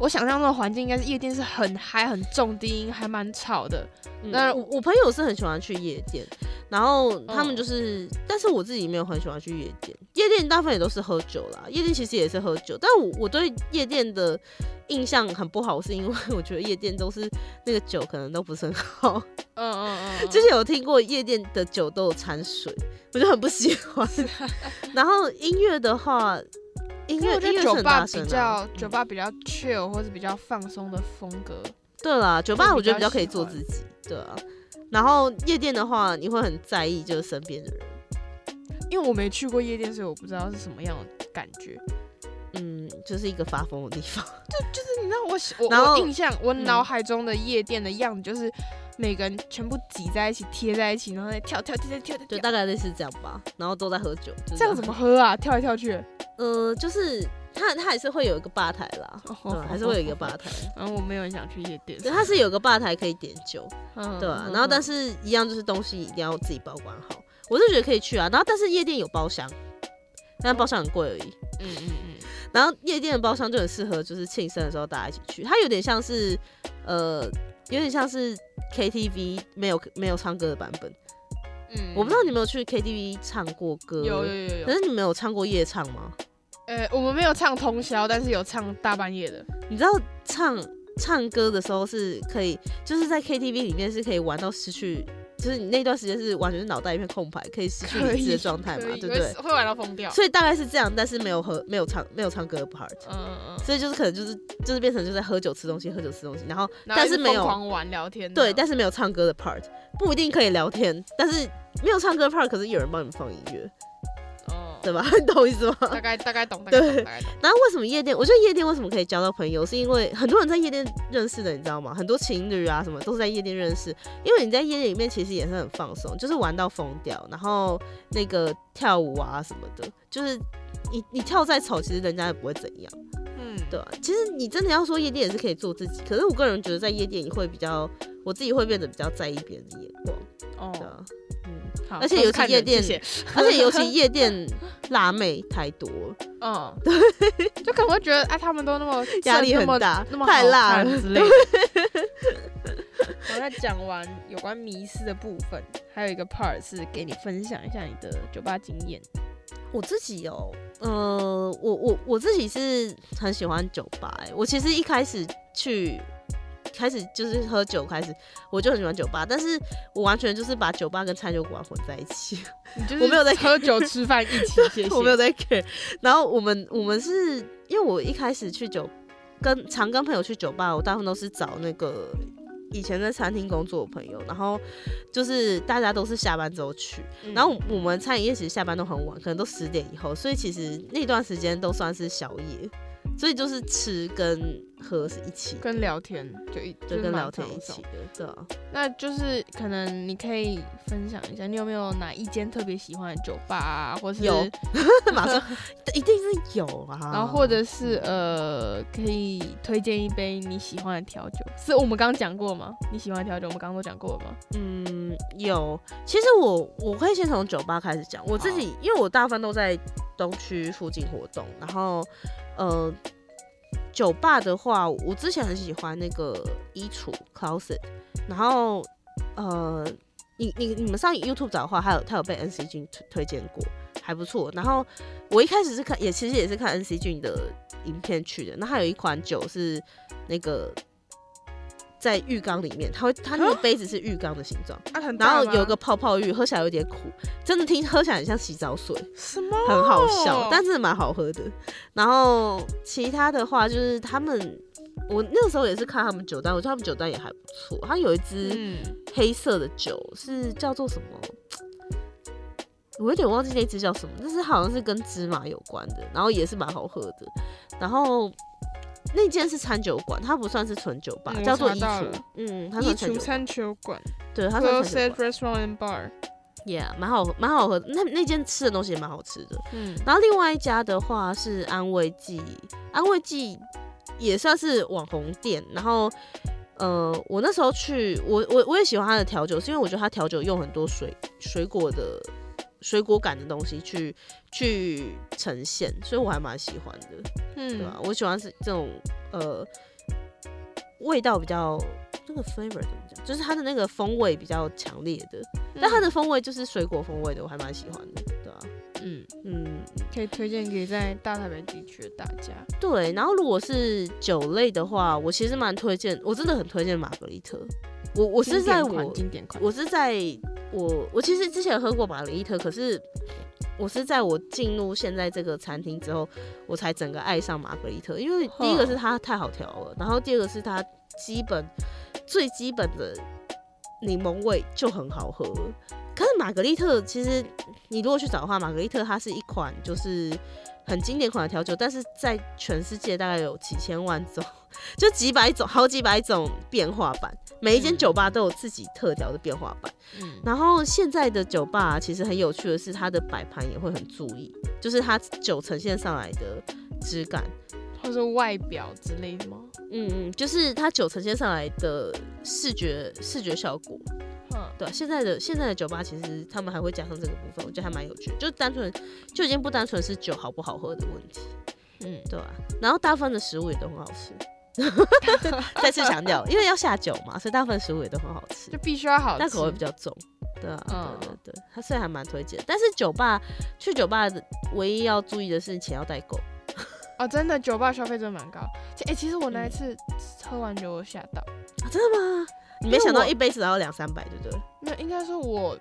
Speaker 2: 我想象中的环境应该是夜店是很嗨、很重低音，还蛮吵的。
Speaker 3: 嗯
Speaker 2: 那
Speaker 3: 我我朋友是很喜欢去夜店，然后他们
Speaker 2: 嗯
Speaker 3: 就是，但是我自己没有很喜欢去夜店。夜店大部分也都是喝酒啦，夜店其实也是喝酒，但我我对夜店的印象很不好，是因为我觉得夜店都是那个酒可能都不是很好。
Speaker 2: 嗯 <laughs> 嗯嗯，
Speaker 3: 之前有听过夜店的酒都有掺水，我就很不喜欢。<laughs> 然后音乐的话，音
Speaker 2: 因为我觉
Speaker 3: 乐音乐是
Speaker 2: 得酒吧比较。酒吧比较 chill 或是比较放松的风格。
Speaker 3: 对啦，酒吧我觉得比较可以做自己，对啊。然后夜店的话，你会很在意就是身边的人，
Speaker 2: 因为我没去过夜店，所以我不知道是什么样的感觉。
Speaker 3: 嗯，就是一个发疯的地方。
Speaker 2: 就就是你知道我喜我我印象我
Speaker 3: 嗯
Speaker 2: 脑海中的夜店的样子就是每个人全部挤在一起贴在一起，然后再跳跳跳跳跳
Speaker 3: 就。大概类似这样吧，然后都在喝酒，就
Speaker 2: 这样怎么？喝啊？跳来跳去。
Speaker 3: 呃，就是它它还是会有一个吧台啦，对吧，还是会有一个吧台，
Speaker 2: 然后我没有很想去夜店。
Speaker 3: 对，它是有个吧台可以点酒，
Speaker 2: 嗯
Speaker 3: 对啊，然后但
Speaker 2: 是
Speaker 3: 是一样就是东西一定要自己保管好，我是觉得可以去啊，然后但是夜店有包厢，但包厢很贵而已。
Speaker 2: 嗯嗯嗯，
Speaker 3: 然后夜店的包厢就很适合，就是庆生的时候大家一起去。它有点像是，呃，有点像是 KTV 没有没有唱歌的版本。
Speaker 2: 嗯
Speaker 3: 我不知道你有没有去 KTV 唱过歌，
Speaker 2: 有有有有有。
Speaker 3: 可是你们有唱过夜唱吗？
Speaker 2: 呃，我们没有唱通宵，但是有唱大半夜的。
Speaker 3: 你知道唱唱歌的时候是可以，就是在 KTV 里面是可以玩到失去，就是你那段时间是完全是脑袋一片空白，可以失去理智的状态嘛，对不对？
Speaker 2: 会会玩到疯掉。
Speaker 3: 所以大概是这样，但是没有喝，没有唱，没有唱歌的 part，
Speaker 2: 嗯嗯嗯。
Speaker 3: 所以就是可能就是就是变成就在喝酒吃东西，喝酒吃东西，然后但是没有
Speaker 2: 玩聊天。
Speaker 3: 对，但是没有唱歌的 part，不一定可以聊天，但是没有唱歌的 part，可是有人帮你们放音乐，
Speaker 2: 哦，
Speaker 3: 对吧？你 <laughs> 懂我意思吗？
Speaker 2: 大概大概懂，大概懂，
Speaker 3: 对
Speaker 2: 大概懂。
Speaker 3: 然后为什么夜店？我觉得夜店为什么可以交到朋友，是因为很多人在夜店认识的，你知道吗？很多情侣啊什么都是在夜店认识，因为你在夜店里面其实也是很放松，就是玩到疯掉，然后那个跳舞啊什么的，就是你你跳再丑，其实人家也不会怎样。
Speaker 2: 嗯，
Speaker 3: 对啊，其实你真的要说夜店也是可以做自己，可是我个人觉得在夜店你会比较，我自己会变得比较在意别人的眼光，对
Speaker 2: 哦，
Speaker 3: 而且尤其夜店 <laughs> 而且尤其夜店辣妹太多，
Speaker 2: 嗯，对，就可能会觉得，哎，他们都那么 <laughs>
Speaker 3: 压力
Speaker 2: 那么
Speaker 3: 很大
Speaker 2: 那么
Speaker 3: 太辣了
Speaker 2: 之类的。<laughs> 我在讲完有关迷失的部分，还有一个 part 是给你分享一下你的酒吧经验。
Speaker 3: 我自己哦，呃，我我我自己是很喜欢酒吧、欸，我其实一开始去。开始就是喝酒，开始我就很喜欢酒吧，但是我完全就是把酒吧跟餐酒馆混在一起。<laughs> 我没有在
Speaker 2: 喝酒吃饭一起，<laughs> 谢谢。
Speaker 3: 我没有在 care。然后我们我们是因为我一开始去酒跟常跟朋友去酒吧，我大部分都是找那个以前在餐厅工作的朋友，然后就是大家都是下班之后去，
Speaker 2: 嗯
Speaker 3: 然后我们餐饮业其实下班都很晚，可能都十点以后，所以其实那段时间都算是宵夜，所以就是吃跟喝是一起，
Speaker 2: 跟聊天就一
Speaker 3: 就跟聊天一起的，对啊。
Speaker 2: 那就是可能你可以分享一下，你有没有哪一间特别喜欢的酒吧啊，或是
Speaker 3: 有 <laughs> 马上一定是有啊，
Speaker 2: 然后或者是呃，可以推荐一杯你喜欢的调酒，是我们刚刚讲过吗？你喜欢的调酒，我们刚刚都讲过了吗？
Speaker 3: 嗯，有。其实我我会先从酒吧开始讲，我自己因为我大部分都在东区附近活动，然后呃，酒吧的话，我之前很喜欢那个衣橱 closet，然后呃，你你你们上 YouTube 找的话，还有他有被 NC 君推推荐过，还不错。然后我一开始是看，也其实也是看 NC 君的影片去的。那还有一款酒是那个。在浴缸里面，它会它那个杯子是浴缸的形状，然后有个泡泡浴，喝起来有点苦，真的听喝起来很像洗澡水，
Speaker 2: 什么
Speaker 3: 很好笑，但是蛮好喝的。然后其他的话就是他们，我那个时候也是看他们酒单，我觉得他们酒单也还不错。它有一支
Speaker 2: 嗯，
Speaker 3: 黑色的酒是叫做什么？我有点忘记那支叫什么，但是好像是跟芝麻有关的，然后也是蛮好喝的。然后那间是餐酒馆，它不算是纯酒吧，
Speaker 2: 嗯
Speaker 3: 叫做衣橱
Speaker 2: 查到了。
Speaker 3: 嗯，它
Speaker 2: 衣
Speaker 3: 算餐酒馆，
Speaker 2: 橱餐酒馆
Speaker 3: 对，它算
Speaker 2: w
Speaker 3: 餐
Speaker 2: e
Speaker 3: 酒
Speaker 2: Said
Speaker 3: 馆。
Speaker 2: Restaurant and Bar。
Speaker 3: Yeah，蛮好，蛮好喝。那那间吃的东西也蛮好吃的。
Speaker 2: 嗯，
Speaker 3: 然后另外一家的话是安慰剂，安慰剂也算是网红店。然后，呃，我那时候去，我我我也喜欢它的调酒，是因为我觉得它调酒用很多水水果的水果感的东西去去呈现，所以我还蛮喜欢的，
Speaker 2: 嗯，
Speaker 3: 对吧、我喜欢是这种呃味道比较那个 flavor 怎么讲，就是它的那个风味比较强烈的，但它的风味就是水果风味的，我还蛮喜欢的，对吧、
Speaker 2: 嗯，
Speaker 3: 嗯，
Speaker 2: 可以推荐给在大台北地区的大家。
Speaker 3: 对，然后如果是酒类的话，我其实蛮推荐，我真的很推荐玛格丽特。我我是在我
Speaker 2: 经典款，
Speaker 3: 我是在我我其实之前喝过玛格丽特，可是我是在我进入现在这个餐厅之后，我才整个爱上玛格丽特。因为第一个是它太好调了，然后第二个是它基本最基本的柠檬味就很好喝。可是玛格丽特其实你如果去找的话，玛格丽特它是一款就是很经典款的调酒，但是在全世界大概有几千万种，<laughs> 就几百种、好几百种变化版，每一间
Speaker 2: 嗯
Speaker 3: 酒吧都有自己特调的变化版。
Speaker 2: 嗯，
Speaker 3: 然后现在的酒吧、啊、其实很有趣的是，它的摆盘也会很注意，就是它酒呈现上来的质感。
Speaker 2: 或是外表之类的吗？
Speaker 3: 嗯嗯，就是它酒呈现上来的视觉视觉效果，
Speaker 2: 哼，
Speaker 3: 对、啊，现在的现在的酒吧其实他们还会加上这个部分，我觉得还蛮有趣的，就单纯就已经不单纯是酒好不好喝的问题，
Speaker 2: 嗯，
Speaker 3: 对啊、然后大部分的食物也都很好吃，<laughs> 再次强调，因为要下酒嘛，所以大部分食物也都很好吃
Speaker 2: 就，必须要好吃，
Speaker 3: 但口味比较重。对啊，
Speaker 2: 嗯
Speaker 3: 对对对，它虽然还蛮推荐，但是酒吧去酒吧的唯一要注意的是钱要带够。<laughs>
Speaker 2: 哦，真的酒吧消费真的蛮高。其哎、其实我
Speaker 3: 嗯
Speaker 2: 那一次喝完酒我吓到，
Speaker 3: 啊、真的吗？你没想到一杯只要两三百，对不对？
Speaker 2: 没有，应该说我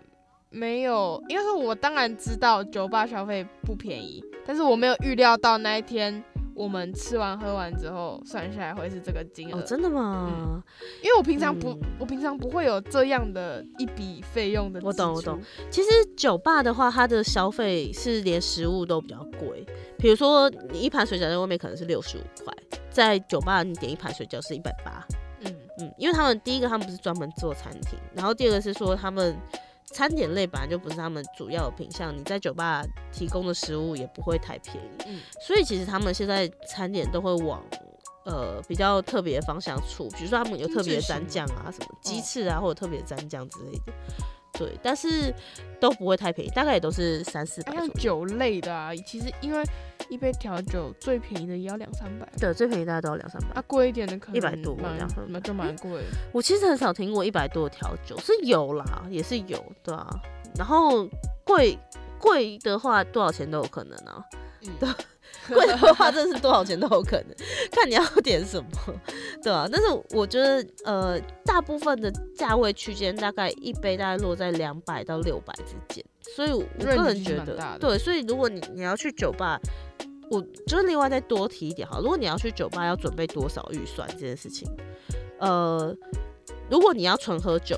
Speaker 2: 没有，应该说我当然知道酒吧消费不便宜，但是我没有预料到那一天我们吃完喝完之后算下来会是这个金额。
Speaker 3: 哦，真的吗？
Speaker 2: 因为我平常不，
Speaker 3: 嗯
Speaker 2: 我平常不会有这样的一笔费用的。
Speaker 3: 我懂我懂。其实酒吧的话，它的消费是连食物都比较贵。比如说，你一盘水饺在外面可能是六十五块，在酒吧你点一盘水饺是一百八。
Speaker 2: 嗯，
Speaker 3: 嗯，因为他们第一个他们不是专门做餐厅，然后第二个是说他们餐点类本来就不是他们主要的品项，你在酒吧提供的食物也不会太便宜，
Speaker 2: 嗯。
Speaker 3: 所以其实他们现在餐点都会往呃比较特别的方向处，比如说他们有特别的蘸酱啊，什么鸡翅啊，或者特别的蘸酱之类的。对，但是都不会太便宜，大概也都是三四百
Speaker 2: 像。酒类的啊，其实因为一杯调酒最便宜的也要两三百，
Speaker 3: 对，最便宜大概都要两三百。
Speaker 2: 啊，贵一点的可能
Speaker 3: 100多
Speaker 2: 蛮
Speaker 3: 这样
Speaker 2: 那就蛮贵的。
Speaker 3: 我其实很少听过一百多的调酒，是有啦，也是有，对啊。然后贵贵的话，多少钱都有可能啊。
Speaker 2: 嗯 <laughs>
Speaker 3: 贵的话，真的是多少钱都有可能，看你要点什么，对啊。但是我觉得，呃，大部分的价位区间大概一杯大概落在两百到六百之间，所以我个人觉得 <laughs> 对。所以如果你你要去酒吧，我就是另外再多提一点哈，如果你要去酒吧，要准备多少预算这件事情，呃，如果你要纯喝酒，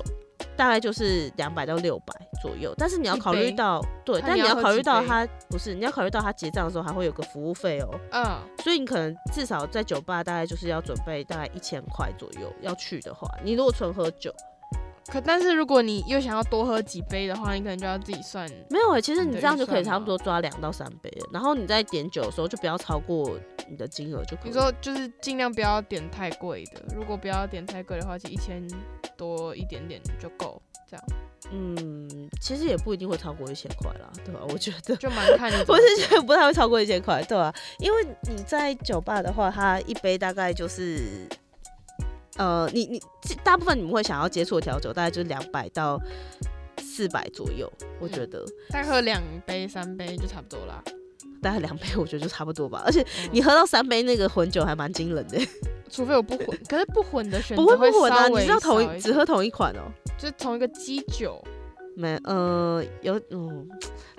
Speaker 3: 大概就是两百到六百左右，但是你要考虑到对，但你要考虑到他不是，你要考虑到他结账的时候还会有个服务费哦，
Speaker 2: 嗯，
Speaker 3: 所以你可能至少在酒吧大概就是要准备大概一千块左右，要去的话，你如果纯喝酒，
Speaker 2: 可但是如果你又想要多喝几杯的话，你可能就要自己算。
Speaker 3: 没有诶、欸其实
Speaker 2: 你
Speaker 3: 这样就可以差不多抓两到三杯了，然后你在点酒的时候就不要超过你的金额就可以。
Speaker 2: 你说就是尽量不要点太贵的，如果不要点太贵的话，其实一千多一点点就够，这样
Speaker 3: 嗯，其实也不一定会超过一千块啦，对吧、我觉得。
Speaker 2: 就蛮看你怎么
Speaker 3: 我是。觉得不太会超过一千块，对吧、因为你在酒吧的话，它一杯大概就是，呃，你你大部分你们会想要接触的调酒，大概就是两百到四百左右，我觉得、
Speaker 2: 再喝两杯三杯就差不多啦。
Speaker 3: 大概两杯，我觉得就差不多吧。而且
Speaker 2: 嗯。
Speaker 3: 你喝到三杯那个混酒还蛮惊人的，<laughs>
Speaker 2: 除非我不混，可是不混的选择
Speaker 3: 不会不混啊，你知道同
Speaker 2: 一
Speaker 3: 只喝同一款哦、
Speaker 2: 就是同一个基酒，
Speaker 3: 没，呃，有，嗯，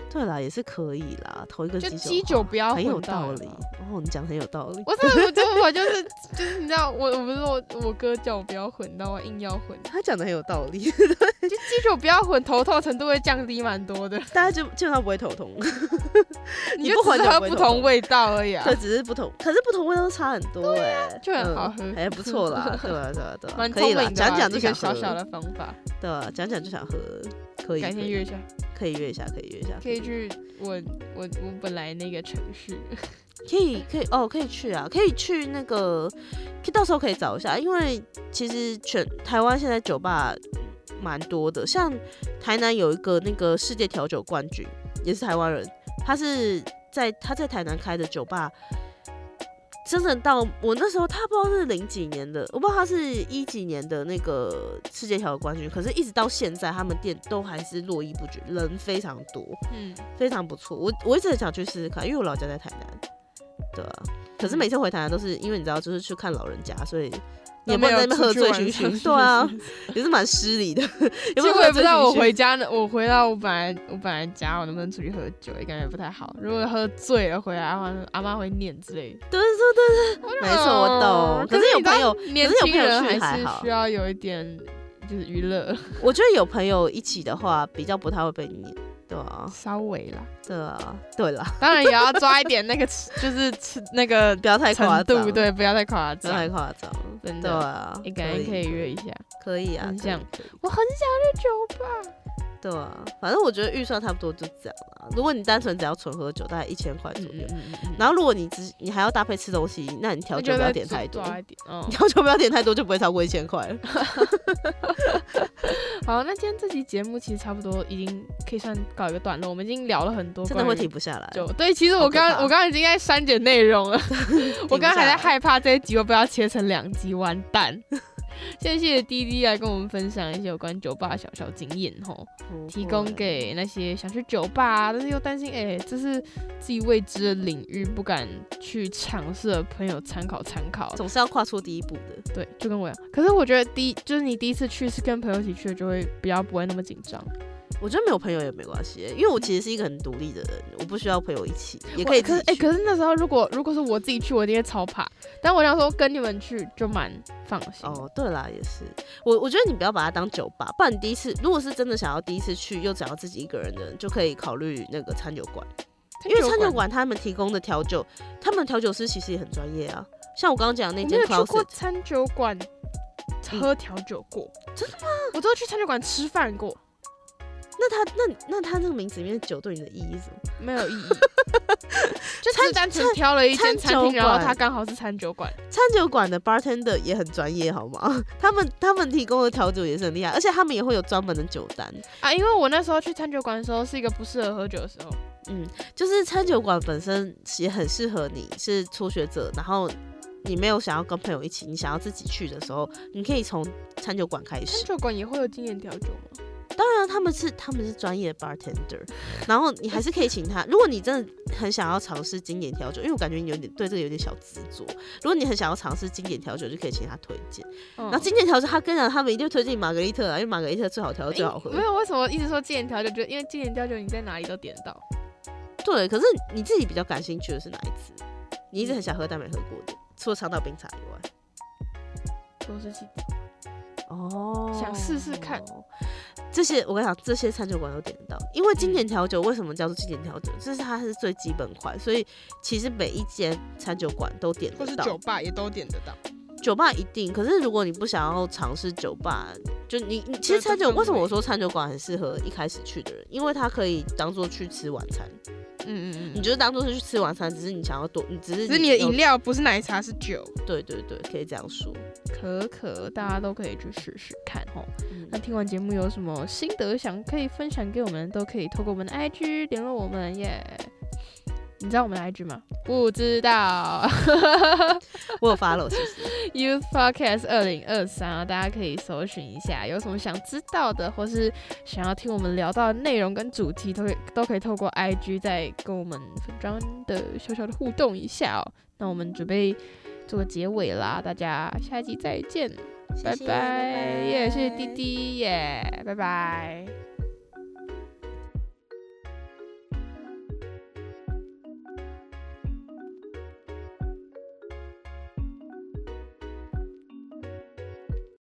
Speaker 3: 对啦，也是可以啦，同一个
Speaker 2: 就
Speaker 3: 基
Speaker 2: 基酒不要
Speaker 3: 很有道理。哦。哦，你讲得很有道理。
Speaker 2: 我真的我就我就是就是你知道我我不是我我哥叫我不要混，但我硬要混，
Speaker 3: 他讲的很有道理，<laughs>
Speaker 2: 就记住不要混，头痛程度会降低蛮多的。<laughs>
Speaker 3: 大家就基本上不会头痛。<laughs>
Speaker 2: 你就
Speaker 3: 不混
Speaker 2: 喝不同味道而已啊
Speaker 3: 对，，只是不同，可是不同味道都差很多哎、
Speaker 2: 就很好喝
Speaker 3: 嗯还不错啦，对吧？对吧？对吧？
Speaker 2: 蛮
Speaker 3: 可以啦，
Speaker 2: 聪
Speaker 3: 讲讲就
Speaker 2: 一
Speaker 3: 想喝，
Speaker 2: 个小小的方法，
Speaker 3: 对吧？讲讲就想喝，可以，可以
Speaker 2: 改天约一下，
Speaker 3: 可以约一下，可以约一下，
Speaker 2: 可以去我我我本来那个城市，
Speaker 3: 可以可以哦，可以去啊，可以去那个，可以到时候可以找一下，因为其实全台湾现在酒吧蛮多的，像台南有一个那个世界调酒冠军，也是台湾人，他是在他在台南开的酒吧。真的到我那时候，他不知道是零几年的，我不知道他是一几年的那个世界调酒冠军，可是一直到现在，他们店都还是络绎不绝，人非常多。
Speaker 2: 嗯，
Speaker 3: 非常不错。我我一直很想去试试看，因为我老家在台南，对啊。可是每次回台南都是因为你知道，就是去看老人家，所以也没有在那边喝醉醺醺，对啊，<laughs> 也是蛮失礼的。
Speaker 2: 其实我也不知道我回家呢，我回到我本来我本来家，我能不能出去喝酒，也感觉不太好。如果喝醉了回来的话，阿妈会念之类的。
Speaker 3: 对对对对，没错，我懂。可是有朋友，
Speaker 2: 年轻
Speaker 3: 可是有朋友
Speaker 2: 人还
Speaker 3: 去还好
Speaker 2: 是需要有一点就是娱乐，
Speaker 3: 我觉得有朋友一起的话，比较不太会被念，对啊，
Speaker 2: 稍微啦。
Speaker 3: 对啊，对啦，
Speaker 2: 当然也要抓一点那个就是吃那个 <laughs>
Speaker 3: 不要太夸张，
Speaker 2: 对不，对，不要太夸
Speaker 3: 不要太。夸张，
Speaker 2: 真的，
Speaker 3: 啊，
Speaker 2: 你感觉可以约一下。
Speaker 3: 可以啊，
Speaker 2: 很
Speaker 3: 想
Speaker 2: 我很想去酒吧。
Speaker 3: 对啊，反正我觉得预算差不多就这样啦。如果你单纯只要纯喝酒，大概一千块左右。
Speaker 2: 嗯嗯
Speaker 3: 然后如果你只你还要搭配吃东西，那你调酒不要点太多，调酒不要点太多，就不会超过一千块了。<laughs>
Speaker 2: 好，那今天这期节目其实差不多已经可以算告一个段落，我们已经聊了很多，
Speaker 3: 真的会停。不下来。
Speaker 2: 就对，其实我刚我刚刚已经在删减内容了，<laughs> 我刚刚还在害怕这一集我不要切成两集，完蛋。<laughs> 谢谢滴滴来跟我们分享一些有关酒吧的小小经验吼，提供给那些想去酒吧但是又担心哎、这是自己未知的领域，不敢去尝试的朋友参考参考。
Speaker 3: 总是要跨出第一步的。
Speaker 2: 对，就跟我一样。可是我觉得第一就是你第一次去是跟朋友一起去的，就会比较不会那么紧张。
Speaker 3: 我觉得没有朋友也没关系，因为我其实是一个很独立的人，我不需要朋友一起，也可以
Speaker 2: 可是哎。可是那时候如果如果是我自己去，我一定会超怕。但我想说跟你们去就蛮放心。
Speaker 3: 哦，对啦，也是。我我觉得你不要把它当酒吧，不然你第一次如果是真的想要第一次去，又想要自己一个人的人，就可以考虑那个餐酒馆，因为餐酒馆他们提供的调酒，他们调酒师其实也很专业啊。像我刚刚讲的那间
Speaker 2: 我没有去过餐酒馆喝调酒过，
Speaker 3: 真的
Speaker 2: 吗？我都去餐酒馆吃饭过，
Speaker 3: 那他那那他那个名字里面的酒对你的意义是什么？
Speaker 2: 没有意义。<laughs> 就只是单纯挑了一间餐厅，然后他刚好是餐酒馆。
Speaker 3: 餐酒馆的 bartender 也很专业，好吗？<laughs> 他们他们提供的调酒也是很厉害，而且他们也会有专门的酒单。
Speaker 2: 啊，因为我那时候去餐酒馆的时候是一个不适合喝酒的时候，
Speaker 3: 嗯，就是餐酒馆本身也很适合你是初学者，然后你没有想要跟朋友一起，你想要自己去的时候，你可以从餐酒馆开始
Speaker 2: 餐
Speaker 3: 始。
Speaker 2: 酒馆也会有经验调酒吗？
Speaker 3: 当然，他们是他们是专业的 bartender，然后你还是可以请他。如果你真的很想要尝试经典调酒，因为我感觉你有点对这个有点小执着。如果你很想要尝试经典调酒，就可以请他推荐。
Speaker 2: 嗯
Speaker 3: 然后经典调酒，他跟你讲，他们一定推荐玛格丽特啊，因为玛格丽特最好调最好喝。
Speaker 2: 没有，为什么一直说经典调酒？就因为经典调酒你在哪里都点得到。
Speaker 3: 对，可是你自己比较感兴趣的是哪一支？你一直很想喝但没喝过的，除了长岛冰茶以外。
Speaker 2: 都是气
Speaker 3: 哦
Speaker 2: 想试试看。
Speaker 3: 这些我跟你讲，这些餐酒馆都点得到，因为经典调酒为什么叫做经典调酒？这是它是最基本款，所以其实每一间餐酒馆都点得到。
Speaker 2: 酒吧也都点得到。
Speaker 3: 酒吧一定，可是如果你不想要尝试酒吧，就你你其实餐酒为什么我说餐酒馆很适合一开始去的人？因为它可以当做去吃晚餐，
Speaker 2: 嗯嗯嗯
Speaker 3: 你就是当做是去吃晚餐，只是你想要多，你只是
Speaker 2: 只是你的饮料不是奶茶是酒，
Speaker 3: 对对对，可以这样说。
Speaker 2: 可可，大家都可以去试试看哦。
Speaker 3: 嗯
Speaker 2: 那听完节目有什么心得想可以分享给我们，都可以透过我们的 IG 联络我们耶。你知道我们的 IG 吗？不知道 <laughs>
Speaker 3: 我有发了，其实。
Speaker 2: ，Youth Podcast 二零二三啊，大家可以搜寻一下，有什么想知道的，或是想要听我们聊到的内容跟主题，都可以都可以透过 IG 再跟我们粉砖的小小的互动一下哦。那我们准备做个结尾啦，大家下一集再见，拜
Speaker 3: 谢谢
Speaker 2: 拜，耶，谢谢滴滴耶，拜拜。